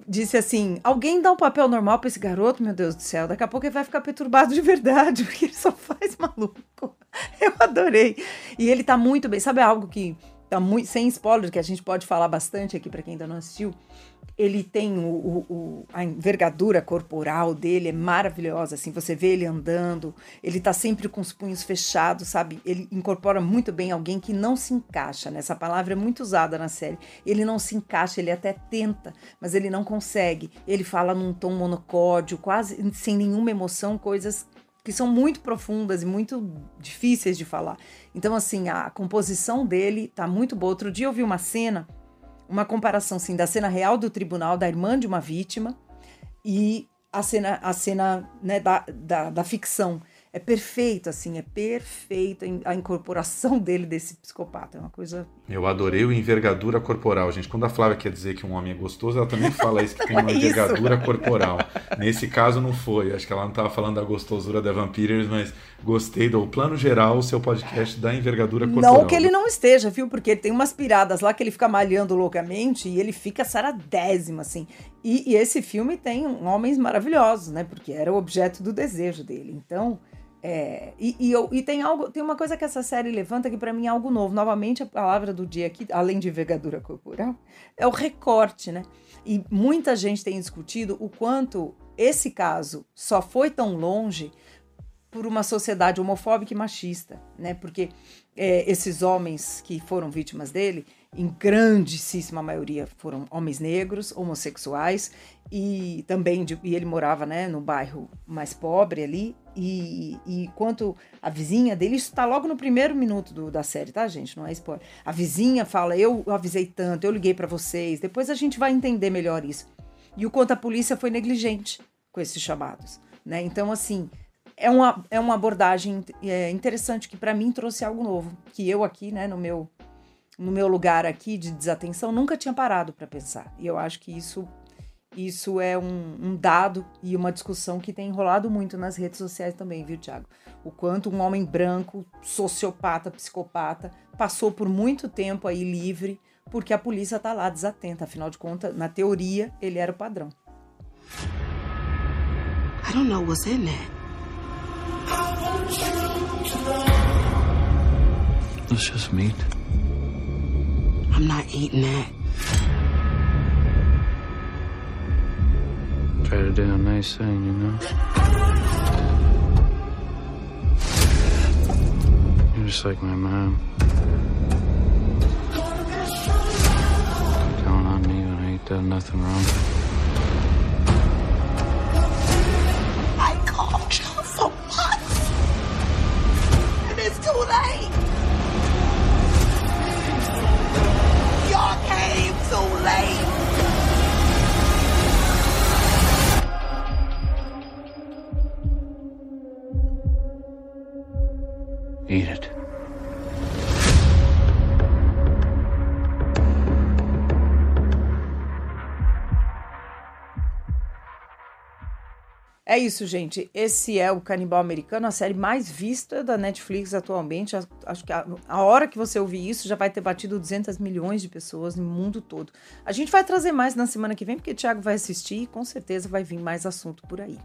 Disse assim: alguém dá um papel normal para esse garoto, meu Deus do céu, daqui a pouco ele vai ficar perturbado de verdade, porque ele só faz maluco. Eu adorei. E ele tá muito bem. Sabe algo que tá muito sem spoiler, que a gente pode falar bastante aqui para quem ainda não assistiu? Ele tem o, o, o, a envergadura corporal dele é maravilhosa, assim, você vê ele andando, ele tá sempre com os punhos fechados, sabe? Ele incorpora muito bem alguém que não se encaixa, né? Essa palavra é muito usada na série. Ele não se encaixa, ele até tenta, mas ele não consegue. Ele fala num tom monocórdio, quase sem nenhuma emoção, coisas que são muito profundas e muito difíceis de falar. Então, assim, a composição dele tá muito boa. Outro dia eu vi uma cena uma comparação assim, da cena real do tribunal da irmã de uma vítima e a cena, a cena né, da, da, da ficção é perfeito, assim, é perfeita a incorporação dele desse psicopata. É uma coisa. Eu adorei o envergadura corporal, gente. Quando a Flávia quer dizer que um homem é gostoso, ela também fala isso, que tem uma é envergadura corporal. Nesse caso não foi. Acho que ela não estava falando da gostosura da Vampires, mas gostei do plano geral, o seu podcast da envergadura corporal. Não que ele não esteja, viu? Porque ele tem umas piradas lá que ele fica malhando loucamente e ele fica saradésimo, assim. E, e esse filme tem homens maravilhosos, né? Porque era o objeto do desejo dele. Então. É, e, e, eu, e, tem algo, tem uma coisa que essa série levanta que para mim é algo novo. Novamente, a palavra do dia aqui, além de envergadura corporal, é o recorte, né? E muita gente tem discutido o quanto esse caso só foi tão longe por uma sociedade homofóbica e machista, né? Porque é, esses homens que foram vítimas dele, em grandíssima maioria foram homens negros, homossexuais e também de, e ele morava, né, no bairro mais pobre ali e, e quanto a vizinha dele, isso está logo no primeiro minuto do, da série, tá, gente? Não é spoiler. A vizinha fala: Eu avisei tanto, eu liguei para vocês. Depois a gente vai entender melhor isso. E o quanto a polícia foi negligente com esses chamados, né? Então, assim, é uma, é uma abordagem é, interessante que para mim trouxe algo novo. Que eu aqui, né, no meu, no meu lugar aqui de desatenção, nunca tinha parado para pensar. E eu acho que isso isso é um, um, dado e uma discussão que tem enrolado muito nas redes sociais também, viu, Tiago? O quanto um homem branco, sociopata, psicopata, passou por muito tempo aí livre porque a polícia tá lá desatenta. Afinal de contas, na teoria, ele era o padrão. I don't know what's in there. It's just meat. I'm not eating that. Try to do a nice thing, you know? You're just like my mom. Count on me when I ain't done nothing wrong. I called you for months. And it's too late. Y'all came too late. Eat it. É isso, gente. Esse é o Canibal Americano, a série mais vista da Netflix atualmente. Acho que a, a, hora que você ouvir isso já vai ter batido 200 milhões de pessoas no mundo todo. A gente vai trazer mais na semana que vem, porque o Thiago vai assistir e com certeza vai vir mais assunto por aí.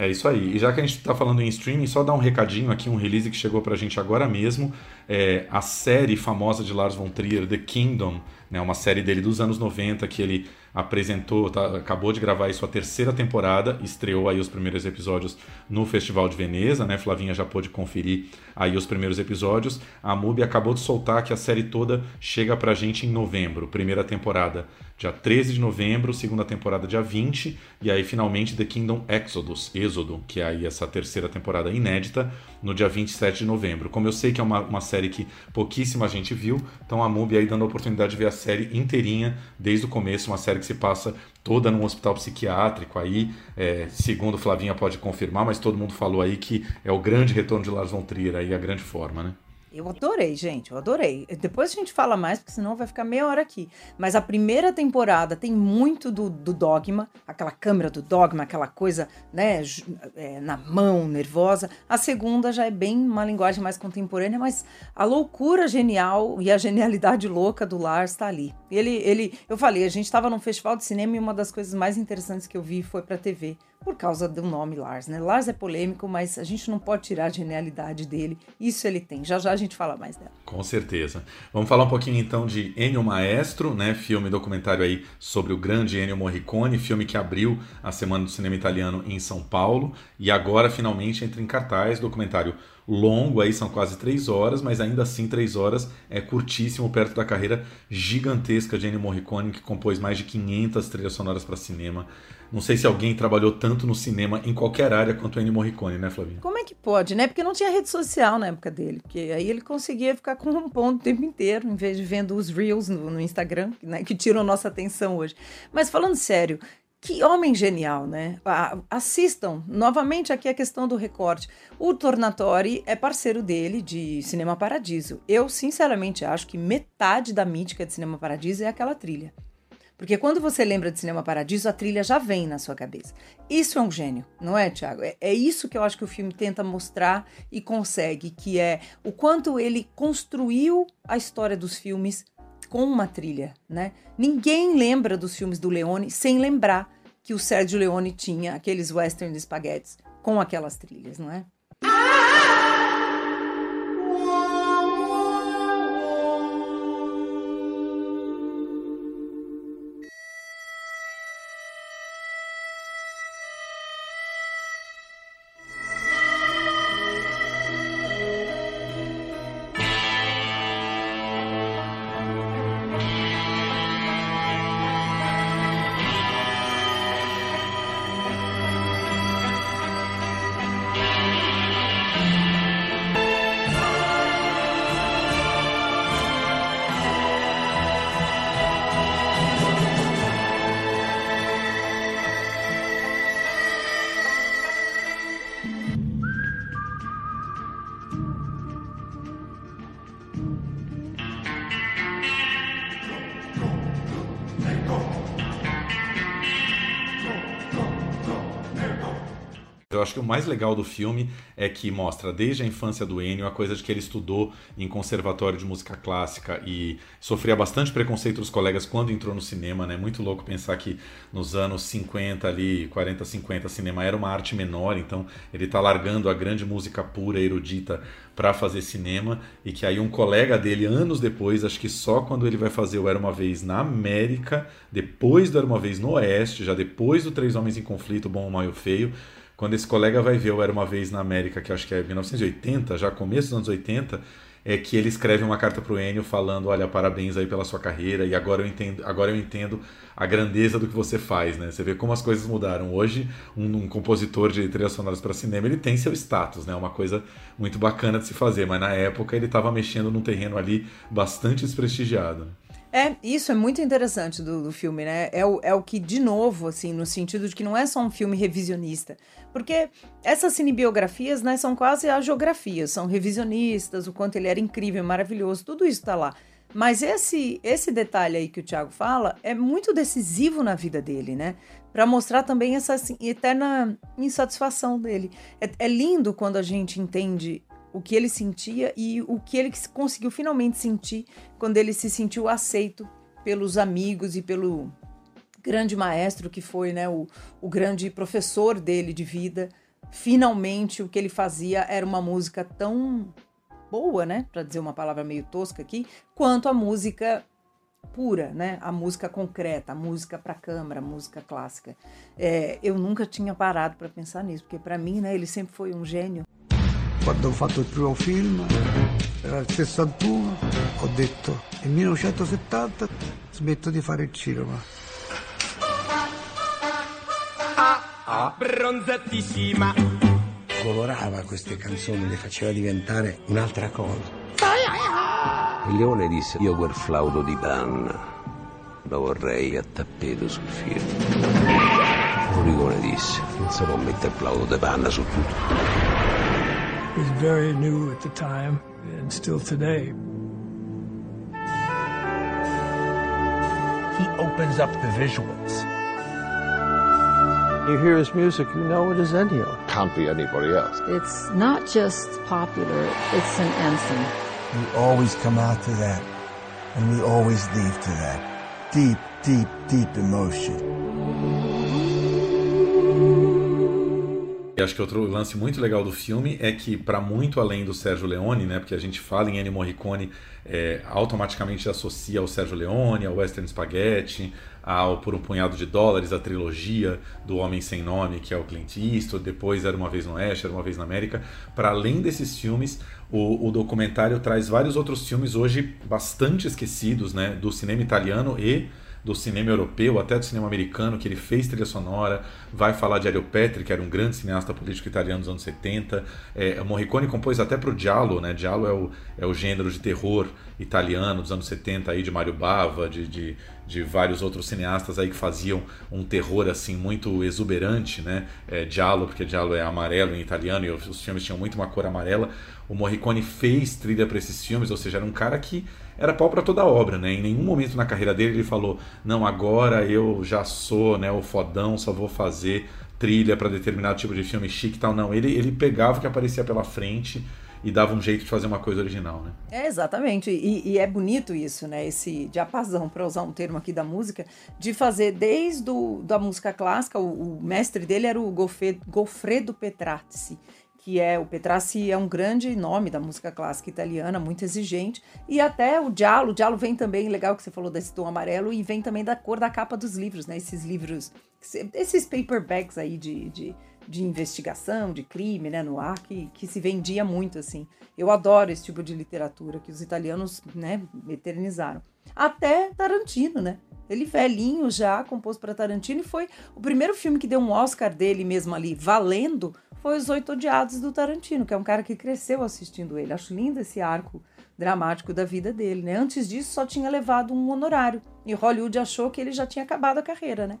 É isso aí. E já que a gente está falando em streaming, só dar um recadinho aqui, um release que chegou pra gente agora mesmo. É a série famosa de Lars von Trier, The Kingdom, né, uma série dele dos anos 90 que ele apresentou, tá, acabou de gravar aí sua terceira temporada, estreou aí os primeiros episódios no Festival de Veneza, né? Flavinha já pôde conferir aí os primeiros episódios. A MUBI acabou de soltar que a série toda chega pra gente em novembro, primeira temporada dia 13 de novembro, segunda temporada dia 20, e aí finalmente The Kingdom Exodus, Êxodo, que é aí essa terceira temporada inédita, no dia 27 de novembro. Como eu sei que é uma, uma série que pouquíssima gente viu, então a MUBI aí dando a oportunidade de ver a série inteirinha, desde o começo, uma série que se passa toda num hospital psiquiátrico aí, é, segundo Flavinha pode confirmar, mas todo mundo falou aí que é o grande retorno de Lars von Trier aí, a grande forma, né? Eu adorei, gente, eu adorei. Depois a gente fala mais, porque senão vai ficar meia hora aqui. Mas a primeira temporada tem muito do, do dogma, aquela câmera do dogma, aquela coisa, né, é, na mão, nervosa. A segunda já é bem uma linguagem mais contemporânea, mas a loucura genial e a genialidade louca do Lars está ali. Ele, ele, eu falei, a gente estava num festival de cinema e uma das coisas mais interessantes que eu vi foi para TV por causa do nome Lars, né? Lars é polêmico, mas a gente não pode tirar a genialidade dele. Isso ele tem. Já já a gente fala mais dela. Com certeza. Vamos falar um pouquinho então de Ennio Maestro, né? Filme documentário aí sobre o grande Ennio Morricone, filme que abriu a Semana do Cinema Italiano em São Paulo e agora finalmente entra em cartaz, documentário longo aí, são quase três horas, mas ainda assim três horas é curtíssimo perto da carreira gigantesca de Ennio Morricone, que compôs mais de 500 trilhas sonoras para cinema. Não sei se alguém trabalhou tanto no cinema em qualquer área quanto Ennio Morricone, né, Flavinha? Como é que pode, né? Porque não tinha rede social na época dele. Porque aí ele conseguia ficar com um ponto o tempo inteiro, em vez de vendo os Reels no, no Instagram, né, que tiram nossa atenção hoje. Mas falando sério, que homem genial, né? Assistam novamente aqui a questão do recorte. O Tornatori é parceiro dele de Cinema Paradiso. Eu, sinceramente, acho que metade da mítica de Cinema Paradiso é aquela trilha. Porque quando você lembra de Cinema Paradiso, a trilha já vem na sua cabeça. Isso é um gênio, não é, Tiago? É, é, isso que eu acho que o filme tenta mostrar e consegue, que é o quanto ele construiu a história dos filmes com uma trilha, né? Ninguém lembra dos filmes do Leone sem lembrar que o Sérgio Leone tinha aqueles western de espaguetes com aquelas trilhas, não é? Eu acho que o mais legal do filme é que mostra desde a infância do Ennio a coisa de que ele estudou em conservatório de música clássica e sofria bastante preconceito dos colegas quando entrou no cinema, né? Muito louco pensar que nos anos 50 ali, 40, 50, cinema era uma arte menor, então ele está largando a grande música pura, erudita para fazer cinema e que aí um colega dele anos depois, acho que só quando ele vai fazer o Era uma vez na América, depois do Era uma vez no Oeste, já depois do Três Homens em Conflito, Bom, o Mal e Feio, quando esse colega vai ver o Era Uma Vez na América, que acho que é 1980, já começo dos anos 80, é que ele escreve uma carta para o Enio falando, olha, parabéns aí pela sua carreira e agora eu entendo, agora eu entendo a grandeza do que você faz, né? Você vê como as coisas mudaram. Hoje, um, um compositor de trilhas sonoras para cinema, ele tem seu status, né? Uma coisa muito bacana de se fazer, mas na época ele estava mexendo num terreno ali bastante desprestigiado. É, isso é muito interessante do, do filme, né? É o, é o que, de novo, assim, no sentido de que não é só um filme revisionista. Porque essas cinebiografias, né, são quase agiografias, são revisionistas, o quanto ele era incrível, maravilhoso, tudo isso tá lá. Mas esse esse detalhe aí que o Thiago fala é muito decisivo na vida dele, né? para mostrar também essa assim, eterna insatisfação dele. É, é lindo quando a gente entende o que ele sentia e o que ele conseguiu finalmente sentir quando ele se sentiu aceito pelos amigos e pelo grande maestro que foi, né, o, o grande professor dele de vida. Finalmente o que ele fazia era uma música tão boa, né, para dizer uma palavra meio tosca aqui, quanto a música pura, né? A música concreta, a música para câmara, a música clássica. É, eu nunca tinha parado para pensar nisso, porque para mim, né, ele sempre foi um gênio. Quando ho fatto il primo film, era il 61, ho detto nel 1970 smetto di fare il cinema. Ah, ah, bronzatissima. Colorava queste canzoni, le faceva diventare un'altra cosa. Il leone disse, io quel flauto di panna lo vorrei a tappeto sul film. L'oricone disse, non si può mettere il flauto di panna su tutto. It was very new at the time and still today. He opens up the visuals. You hear his music, you know it is Ennio. Can't be anybody else. It's not just popular, it's an anthem. We always come out to that, and we always leave to that. Deep, deep, deep emotion. E acho que outro lance muito legal do filme é que, para muito além do Sérgio Leone, né, porque a gente fala em Ennio Morricone, é, automaticamente associa ao Sérgio Leone, ao Western Spaghetti, ao Por um Punhado de Dólares, a trilogia do Homem Sem Nome, que é o Clint Eastwood, depois Era Uma Vez no Oeste, Era Uma Vez na América. Para além desses filmes, o, o, documentário traz vários outros filmes hoje bastante esquecidos né, do cinema italiano e do cinema europeu, até do cinema americano, que ele fez trilha sonora, vai falar de Ario Petri, que era um grande cineasta político italiano dos anos 70. É, Morricone compôs até para o Giallo, né? Giallo é o, é o gênero de terror italiano dos anos 70, aí, de Mario Bava, de, de, de vários outros cineastas aí que faziam um terror assim muito exuberante, né? É, porque Giallo é amarelo em italiano e os filmes tinham muito uma cor amarela. O Morricone fez trilha para esses filmes, ou seja, era um cara que era pau para toda obra, né? Em nenhum momento na carreira dele ele falou: "Não, agora eu já sou, né, o fodão, só vou fazer trilha para determinado tipo de filme chique e tal". Não, ele ele pegava o que aparecia pela frente e dava um jeito de fazer uma coisa original, né? É, exatamente. E, e é bonito isso, né? Esse diapasão, para usar um termo aqui da música, de fazer desde o, da música clássica, o, o mestre dele era o Goffredo Petrarci, que é o Petrassi é um grande nome da música clássica italiana, muito exigente, e até o Giallo, o Giallo vem também, legal que você falou desse tom amarelo, e vem também da cor da capa dos livros, né? Esses livros, esses paperbacks aí de, de, de investigação, de crime, né, no ar, que, que se vendia muito, assim. Eu adoro esse tipo de literatura que os italianos, né, eternizaram. Até Tarantino, né? Ele velhinho já, compôs para Tarantino, e foi o primeiro filme que deu um Oscar dele mesmo ali, valendo, foi Os Oito Odiados do Tarantino, que é um cara que cresceu assistindo ele. Acho lindo esse arco dramático da vida dele, né? Antes disso, só tinha levado um honorário. E Hollywood achou que ele já tinha acabado a carreira, né?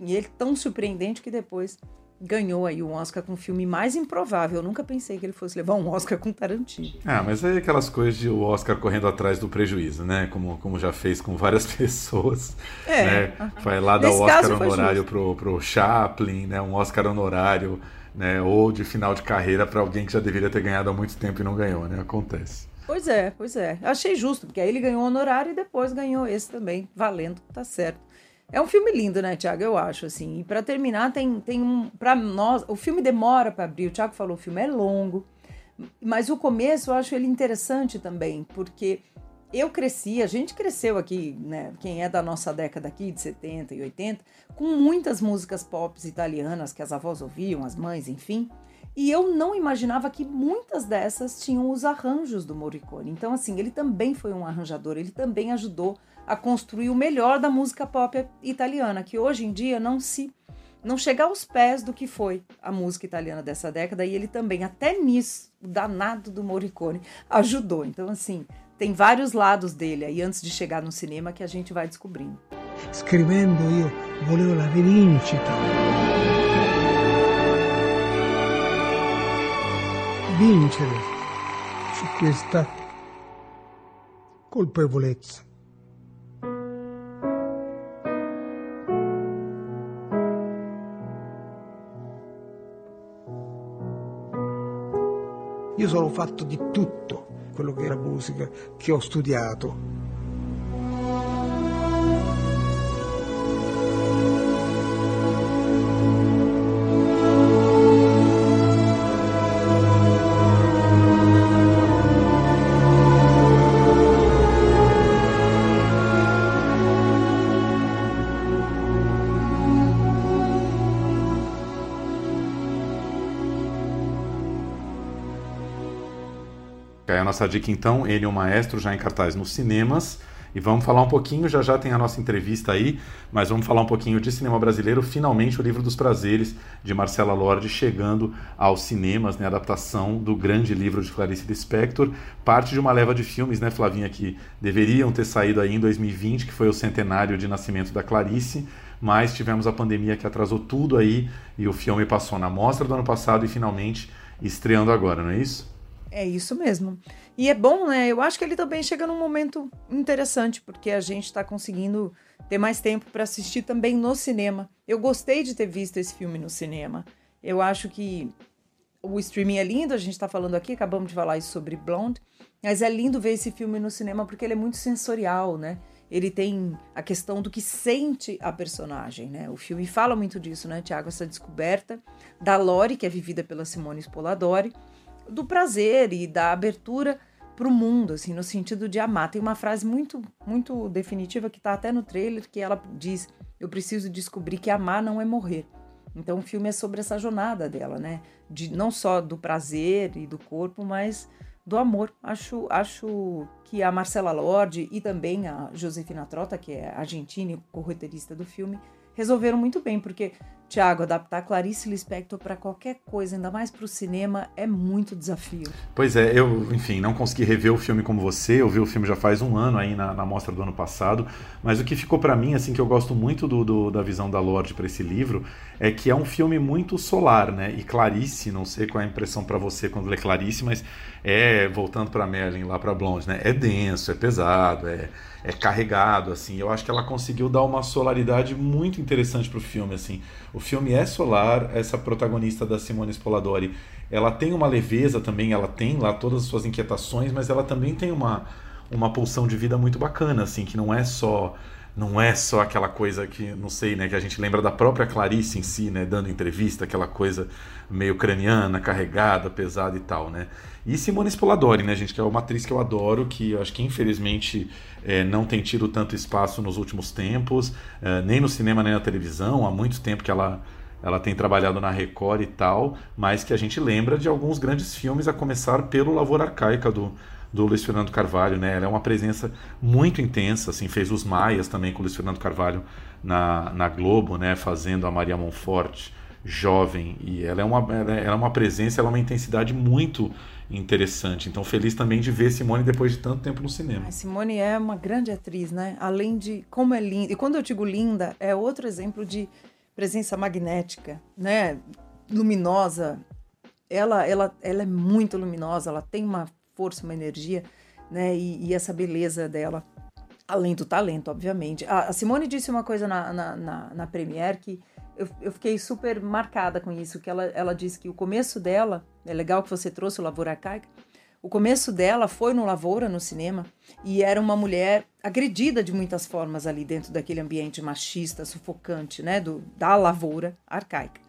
E ele tão surpreendente que depois ganhou aí um Oscar com o filme mais improvável. Eu nunca pensei que ele fosse levar um Oscar com Tarantino. Ah, mas aí aquelas coisas de o Oscar correndo atrás do prejuízo, né? Como, como já fez com várias pessoas. É. Né? Vai lá dar o Oscar honorário pro, pro Chaplin, né? Um Oscar honorário né? Ou de final de carreira para alguém que já deveria ter ganhado há muito tempo e não ganhou, né? Acontece. Pois é, pois é. Achei justo, porque aí ele ganhou honorário e depois ganhou esse também, valendo, tá certo. É um filme lindo, né, Tiago? Eu acho, assim. E para terminar, tem, tem um. para nós, o filme demora para abrir. O Tiago falou, o filme é longo. Mas o começo eu acho ele interessante também, porque eu cresci, a gente cresceu aqui, né? Quem é da nossa década aqui, de 70 e 80, com muitas músicas pop italianas que as avós ouviam, as mães, enfim. E eu não imaginava que muitas dessas tinham os arranjos do Morricone. Então, assim, ele também foi um arranjador, ele também ajudou a construir o melhor da música pop italiana, que hoje em dia não se não chega aos pés do que foi a música italiana dessa década, e ele também, até nisso, o danado do Morricone, ajudou. Então, assim, tem vários lados dele aí antes de chegar no cinema que a gente vai descobrindo. Escrevendo eu volevo la vincita. Vincere su questa colpevolezza. Io sono fatto di tutto quello che la musica che ho studiato. Nossa dica então, ele o Maestro já em cartaz nos cinemas. E vamos falar um pouquinho, já já tem a nossa entrevista aí, mas vamos falar um pouquinho de cinema brasileiro. Finalmente, o Livro dos Prazeres, de Marcela Lorde, chegando aos cinemas, né? Adaptação do grande livro de Clarice Lispector. Parte de uma leva de filmes, né, Flavinha, que deveriam ter saído aí em 2020, que foi o centenário de nascimento da Clarice, mas tivemos a pandemia que atrasou tudo aí e o filme passou na mostra do ano passado e finalmente estreando agora, não é isso? É isso mesmo. E é bom, né? Eu acho que ele também chega num momento interessante, porque a gente está conseguindo ter mais tempo para assistir também no cinema. Eu gostei de ter visto esse filme no cinema. Eu acho que o streaming é lindo, a gente está falando aqui, acabamos de falar isso sobre Blonde, mas é lindo ver esse filme no cinema porque ele é muito sensorial, né? Ele tem a questão do que sente a personagem, né? O filme fala muito disso, né, Tiago? Essa descoberta da Lori, que é vivida pela Simone Spoladori, do prazer e da abertura para o mundo, assim, no sentido de amar. Tem uma frase muito, muito definitiva que está até no trailer que ela diz: "Eu preciso descobrir que amar não é morrer". Então o filme é sobre essa jornada dela, né? De não só do prazer e do corpo, mas do amor. Acho, acho que a Marcela Lorde e também a Josefina Trota, que é argentina e corroteirista do filme, resolveram muito bem, porque Tiago, adaptar Clarice Lispector para qualquer coisa, ainda mais para o cinema, é muito desafio. Pois é, eu, enfim, não consegui rever o filme como você. Eu vi o filme já faz um ano aí na, na mostra do ano passado. Mas o que ficou para mim, assim, que eu gosto muito do, do da visão da Lorde para esse livro, é que é um filme muito solar, né? E Clarice, não sei qual é a impressão para você quando lê Clarice, mas é voltando para Merlin lá para Blonde, né? É denso, é pesado, é é carregado, assim. Eu acho que ela conseguiu dar uma solaridade muito interessante pro filme, assim. O filme é solar, essa protagonista da Simone Spoladori, ela tem uma leveza também, ela tem lá todas as suas inquietações, mas ela também tem uma, uma pulsão de vida muito bacana, assim, que não é só não é só aquela coisa que, não sei, né, que a gente lembra da própria Clarice em si, né, dando entrevista, aquela coisa meio craniana, carregada, pesada e tal, né. E Simone Spoladori, né, gente, que é uma atriz que eu adoro, que eu acho que infelizmente é, não tem tido tanto espaço nos últimos tempos, é, nem no cinema nem na televisão, há muito tempo que ela ela tem trabalhado na Record e tal, mas que a gente lembra de alguns grandes filmes, a começar pelo Lavoura Arcaica do do Luiz Fernando Carvalho, né? Ela é uma presença muito intensa, assim, fez os Maias também com o Luiz Fernando Carvalho na, na Globo, né? Fazendo a Maria Monforte jovem e ela é uma ela é uma presença, ela é uma intensidade muito interessante. Então feliz também de ver Simone depois de tanto tempo no cinema. A Simone é uma grande atriz, né? Além de como é linda. E quando eu digo linda, é outro exemplo de presença magnética, né? Luminosa. Ela ela ela é muito luminosa, ela tem uma força, uma energia, né? E, e essa beleza dela, além do talento, obviamente. A, a Simone disse uma coisa na, na, na, na Premiere que eu, eu, fiquei super marcada com isso, que ela, ela disse que o começo dela, é legal que você trouxe o Lavoura Arcaica, o começo dela foi no Lavoura, no cinema, e era uma mulher agredida de muitas formas ali dentro daquele ambiente machista, sufocante, né, do, da Lavoura Arcaica.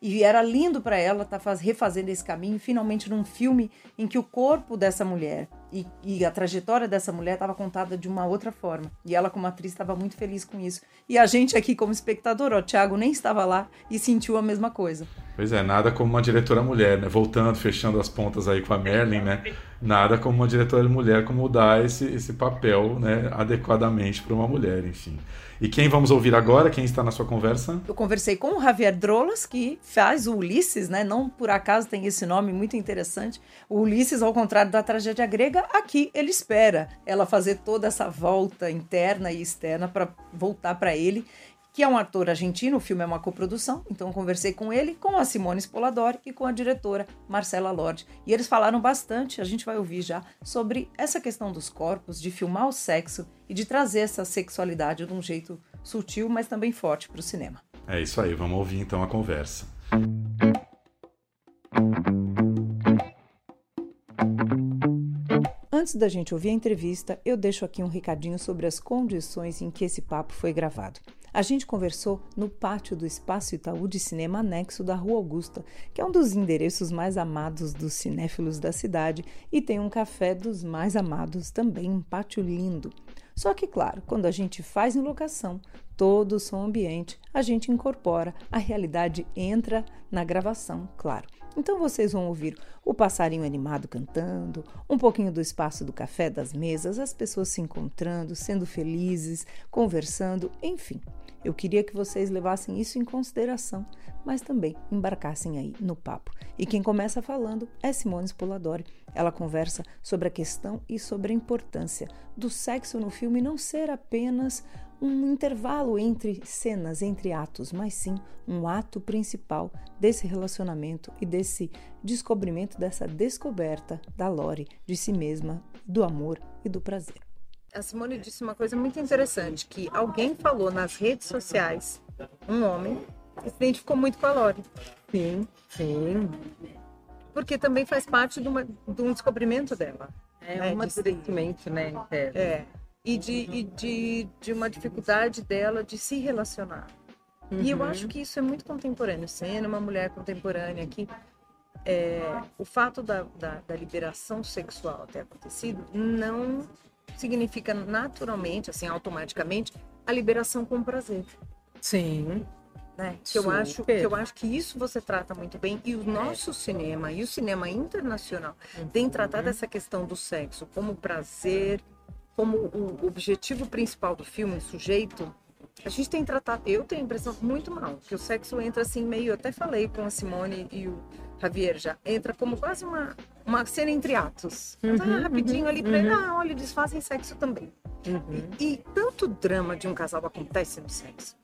E era lindo para ela estar tá refazendo esse caminho, finalmente num filme em que o corpo dessa mulher e, e a trajetória dessa mulher estava contada de uma outra forma. E ela, como atriz, estava muito feliz com isso. E a gente aqui, como espectador, o Thiago nem estava lá e sentiu a mesma coisa. Pois é, nada como uma diretora mulher, né? Voltando, fechando as pontas aí com a Merlin, né? Nada como uma diretora mulher como dar esse, esse papel né, adequadamente para uma mulher, enfim. E quem vamos ouvir agora? Quem está na sua conversa? Eu conversei com o Javier Drolas, que faz o Ulisses, né? Não por acaso tem esse nome muito interessante. O Ulisses, ao contrário da tragédia grega, aqui ele espera ela fazer toda essa volta interna e externa para voltar para ele que é um ator argentino, o filme é uma coprodução, então conversei com ele, com a Simone Spoladori e com a diretora Marcela Lorde. E eles falaram bastante, a gente vai ouvir já, sobre essa questão dos corpos, de filmar o sexo e de trazer essa sexualidade de um jeito sutil, mas também forte para o cinema. É isso aí, vamos ouvir então a conversa. Antes da gente ouvir a entrevista, eu deixo aqui um recadinho sobre as condições em que esse papo foi gravado. A gente conversou no pátio do Espaço Itaú de Cinema Anexo da Rua Augusta, que é um dos endereços mais amados dos cinéfilos da cidade e tem um café dos mais amados, também um pátio lindo. Só que, claro, quando a gente faz em locação, todo o som ambiente, a gente incorpora, a realidade entra na gravação, claro. Então vocês vão ouvir o passarinho animado cantando, um pouquinho do espaço do café, das mesas, as pessoas se encontrando, sendo felizes, conversando, enfim. Eu queria que vocês levassem isso em consideração, mas também embarcassem aí no papo. E quem começa falando é Simone Spoladori. Ela conversa sobre a questão e sobre a importância do sexo no filme não ser apenas um intervalo entre cenas, entre atos, mas sim um ato principal desse relacionamento e desse descobrimento, dessa descoberta da Lori de si mesma, do amor e do prazer. A Simone disse uma coisa muito interessante, que alguém falou nas redes sociais, um homem, que se identificou muito com a Lori. Sim, sim. Porque também faz parte de, uma, de um descobrimento dela. É um amadurecimento, né? Interno. É e de, e de, de uma dificuldade dela de se relacionar. Uhum. E eu acho que isso é muito contemporâneo. Sendo uma mulher contemporânea aqui, é, o fato da, da, da, liberação sexual ter acontecido não significa naturalmente, assim, automaticamente, a liberação com prazer. Sim. Né? Que eu, acho, que eu acho que isso você trata muito bem. E o nosso é. cinema e o cinema internacional uhum. tem tratado essa questão do sexo como prazer, como o objetivo principal do filme, o sujeito, a gente tem tratado, eu tenho a impressão muito mal, que o sexo entra assim meio, eu até falei com a Simone e o Javier já, entra como quase uma, uma cena entre atos. Uhum, tá rapidinho uhum, ali pra uhum. ah, olha, eles fazem sexo também. Uhum. E, e tanto drama de um casal acontece no sexo.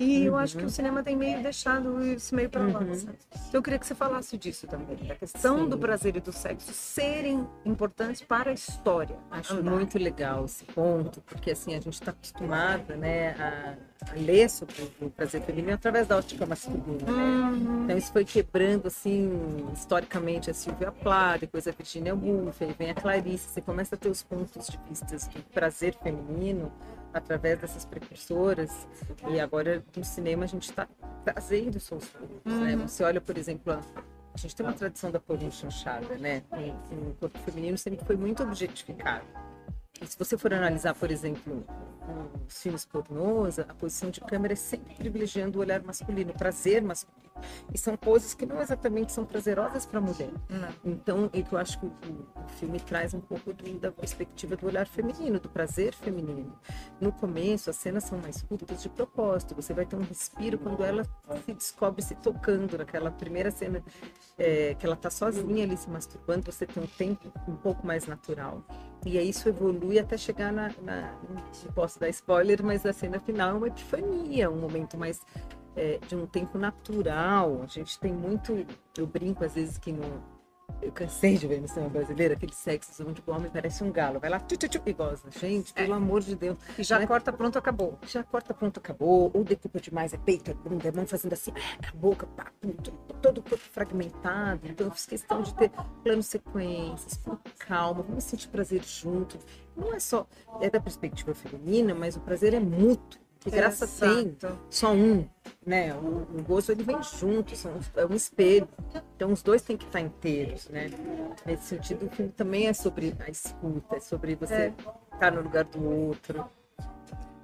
E uhum. eu acho que o cinema tem meio deixado isso meio para lá. Uhum. Então eu queria que você falasse disso também, da questão Sim. do prazer e do sexo serem importantes para a história. Acho andar. muito legal esse ponto, porque assim a gente está acostumada, né, a, a, ler sobre o prazer feminino através da ótica masculina, né? Uhum. Então isso foi quebrando assim historicamente a Silvia Plath, depois a Virginia Woolf, aí vem a Clarice, você começa a ter os pontos de vista do prazer feminino através dessas precursoras e agora no cinema a gente está trazendo aos poucos, né? uhum. né? Você olha, por exemplo, a, a gente tem uma tradição da porno chanchada, né? O, o corpo feminino sempre foi muito objetificado. E se você for analisar, por exemplo, os filmes pornôs, a posição de câmera é sempre privilegiando o olhar masculino, o prazer masculino. E são poses que não exatamente são prazerosas para a mulher. Não. Então, e que eu acho que o, o, filme traz um pouco do, da perspectiva do olhar feminino, do prazer feminino. No começo, as cenas são mais curtas de propósito. Você vai ter um respiro quando ela se descobre se tocando naquela primeira cena é, que ela está sozinha ali se masturbando. Você tem um tempo um pouco mais natural. E aí isso evolui até chegar na, na não posso dar spoiler, mas a cena final é uma epifania, um momento mais é, de um tempo natural. A gente tem muito, eu brinco às vezes que no eu cansei de ver no cinema brasileiro aquele sexo onde o homem parece um galo. Vai lá, tchu, tchu, tchu, e goza. Gente, pelo é. amor de Deus. E já né? corta, pronto, acabou. Já corta, pronto, acabou. Ou decupa demais, é peito, é bunda, é mão fazendo assim, a boca, pá, todo o corpo fragmentado. Então eu fiz questão de ter planos sequências, com calma, vamos sentir prazer junto. Não é só, é da perspectiva feminina, mas o prazer é mútuo. Que graça Exato. tem só um, né? O, o gozo ele vem junto, são, é um espelho. Então os dois têm que estar inteiros, né? Nesse sentido, o filme também é sobre a escuta, é sobre você é. estar no lugar do outro.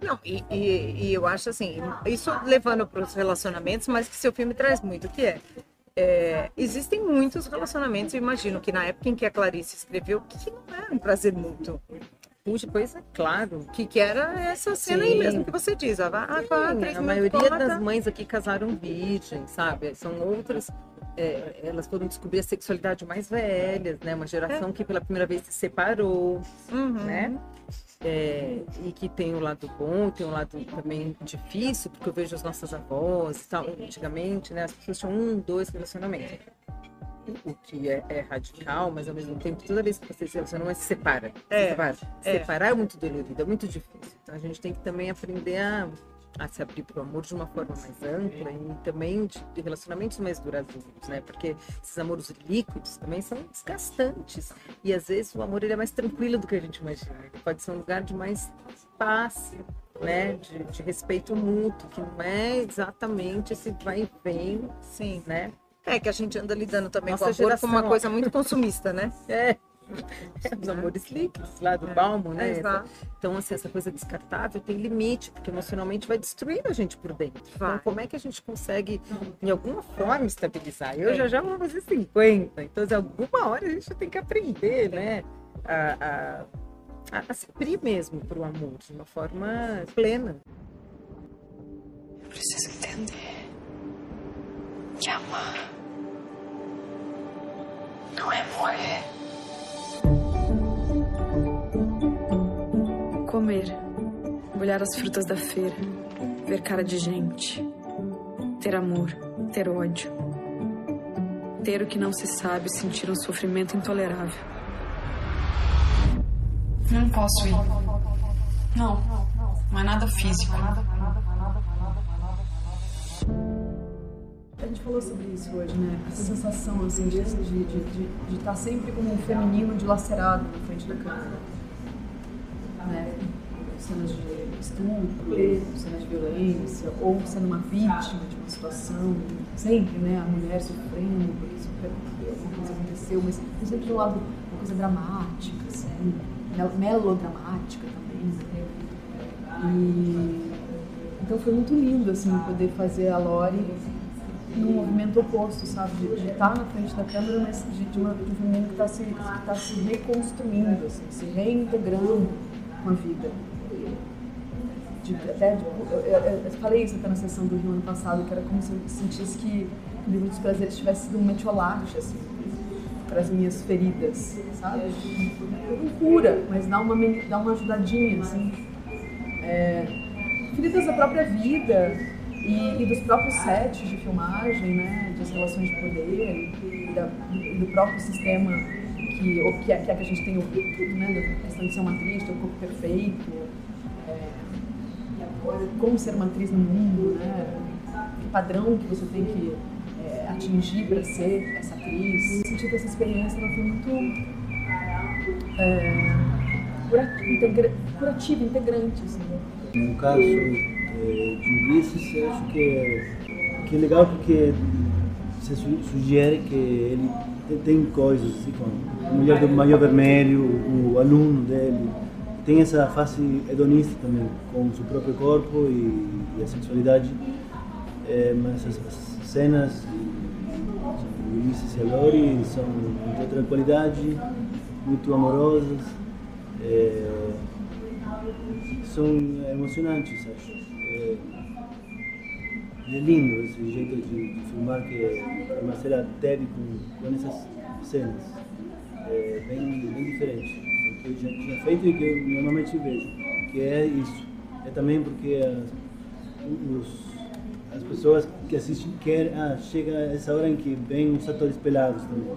Não, e, e, e eu acho assim, isso levando para os relacionamentos, mas que seu filme traz muito, que é, é, existem muitos relacionamentos, eu imagino que na época em que a Clarice escreveu, que não era um prazer mútuo. Puxa, pois é claro. Que, que era essa cena Sim. aí mesmo que você diz. Ah, Sim, a maioria das mães aqui casaram virgens, sabe? São outras. É, elas foram descobrir a sexualidade mais velhas, né? Uma geração é. que pela primeira vez se separou, uhum. né? É, e que tem o um lado bom, tem um lado também difícil, porque eu vejo as nossas avós e tal. Antigamente, né? As pessoas tinham um, dois relacionamentos o que é, é, radical, mas ao mesmo tempo, toda vez que você se relaciona, mas se separa. É, separa. É. Separar é muito dolorido, é muito difícil. Então a gente tem que também aprender a a se abrir para o amor de uma forma mais ampla e também de, de relacionamentos mais duradouros, né? Porque esses amores líquidos também são desgastantes e às vezes o amor ele é mais tranquilo do que a gente imagina. Ele pode ser um lugar de mais paz, né? De, de respeito mútuo, que não é exatamente esse vai e vem, sim, né? É que a gente anda lidando também Nossa com o amor geração, como uma coisa muito consumista, né? É. Os amores líquidos lá do Balmo, né? É, exato. Então, assim, essa coisa descartável tem limite, porque emocionalmente vai destruindo a gente por dentro. Vai. Então, como é que a gente consegue, em alguma forma, estabilizar? Eu É. já já vou fazer 50, então, de alguma hora a gente tem que aprender, né? A, a, a, a se abrir mesmo para o amor, de uma forma plena. Eu preciso entender que amar não é morrer. Comer, olhar as frutas da feira, ver cara de gente, ter amor, ter ódio, ter o que não se sabe, sentir um sofrimento intolerável. Não posso ir. Não, não é nada físico. A gente falou sobre isso hoje, né? Essa sensação, assim, de estar de, de, de, de estar sempre como um feminino dilacerado na frente da câmera. Né? Cenas de estupro, cenas de violência, ou sendo uma vítima de uma situação. Sempre, né? A mulher sofrendo porque, porque alguma coisa aconteceu, mas tem sempre do lado uma coisa dramática, assim, mel- melodramática também, né? E... Então foi muito lindo, assim, poder fazer a Lori num movimento oposto, sabe? De, estar na frente da câmera, mas de, de, uma, de um feminino que está se, que tá se reconstruindo, assim, se reintegrando com a vida. De, até, de, eu, eu- eu falei isso até na sessão do Rio ano passado, que era como se eu sentisse que o livro dos prazeres tivesse sido um metiolate, assim, para as minhas feridas, sabe? Não cura, mas dá uma, dá uma ajudadinha, assim. É, feridas da própria vida e, e dos próprios sets de filmagem, né, das relações de poder e, da- do próprio sistema que, que, é, que é que a gente tem ouvido tudo, né, da questão de ser uma atriz, ter o corpo perfeito, é, como ser uma atriz no mundo, né, que padrão que você tem que é, atingir para ser essa atriz. Eu senti que essa experiência ela foi muito é, curativa, integrante, assim. No caso de Ulisses, eu acho que, que é legal porque você su- sugere que ele tem, coisas, assim, como a mulher do maior vermelho, o aluno dele, tem essa face hedonista também, com o seu próprio corpo e, e a sexualidade, Eh, mas as, as cenas de Ulisses e a Lori são de outra qualidade, muito amorosas. eh, são emocionantes, acho. É, é lindo esse jeito de, de filmar que a Marcela teve com, com essas cenas. É bem, bem diferente do que eu já tinha feito e que eu normalmente vejo. Que é isso. É também porque as, os, as pessoas que assistem querem, ah, chega essa hora em que vem os atores pelados também.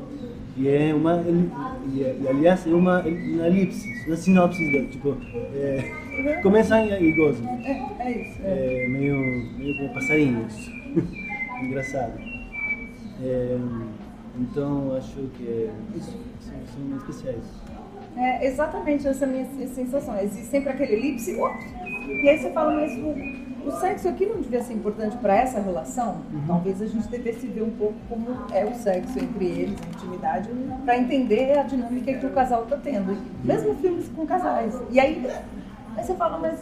E é uma, e, e, aliás, é uma, elipse, uma sinopse, tipo, é, começam e, gozam. É, é isso. É meio, meio como passarinhos. Engraçado. É, então, acho que é isso, são, são especiais. É exatamente essa minha sensação. Existe sempre aquele elipse. E aí você fala, mas o, o sexo aqui não devia ser importante para essa relação? Talvez a gente devesse ver um pouco como é o sexo entre eles, a intimidade, para entender a dinâmica que o casal está tendo. Mesmo filmes com casais. E aí, aí você fala, mas.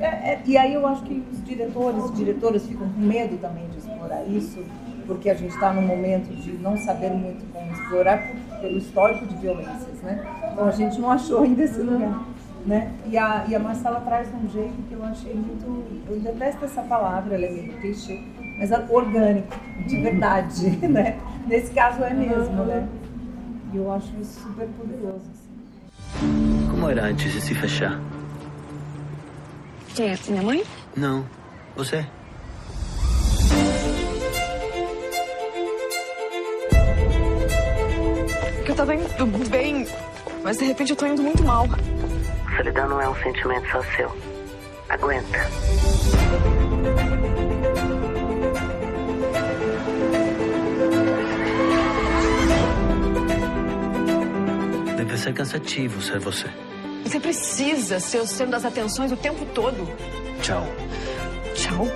é- é- e aí eu acho que os diretores e diretoras ficam com medo também de explorar isso, porque a gente está num momento de não saber muito como explorar pelo histórico de violências, né? Então a gente não achou ainda esse lugar, né? E a, e a Marcela traz um jeito que eu achei muito... Eu detesto essa palavra, ela é meio clichê, mas é orgânico, de verdade, né? Nesse caso é mesmo, né? E eu acho isso super poderoso. assim. Como era antes de se fechar? Quem é? Minha mãe? Não. Você? Eu tava indo bem, mas de repente eu tô indo muito mal. Solidão não é um sentimento só seu. Aguenta. Deve ser cansativo ser você. Você precisa ser o centro das atenções o tempo todo. Tchau. Tchau.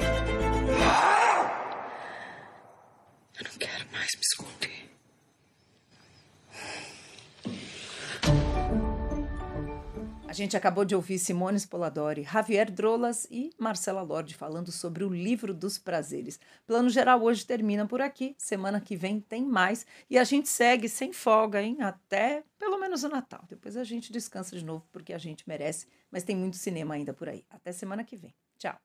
Gente acabou de ouvir Simone Spoladori, Javier Drolas e Marcela Lorde falando sobre o livro dos prazeres. Plano geral hoje termina por aqui. Semana que vem tem mais e a gente segue sem folga, hein? Até pelo menos o Natal. Depois a gente descansa de novo porque a gente merece, mas tem muito cinema ainda por aí. Até semana que vem. Tchau.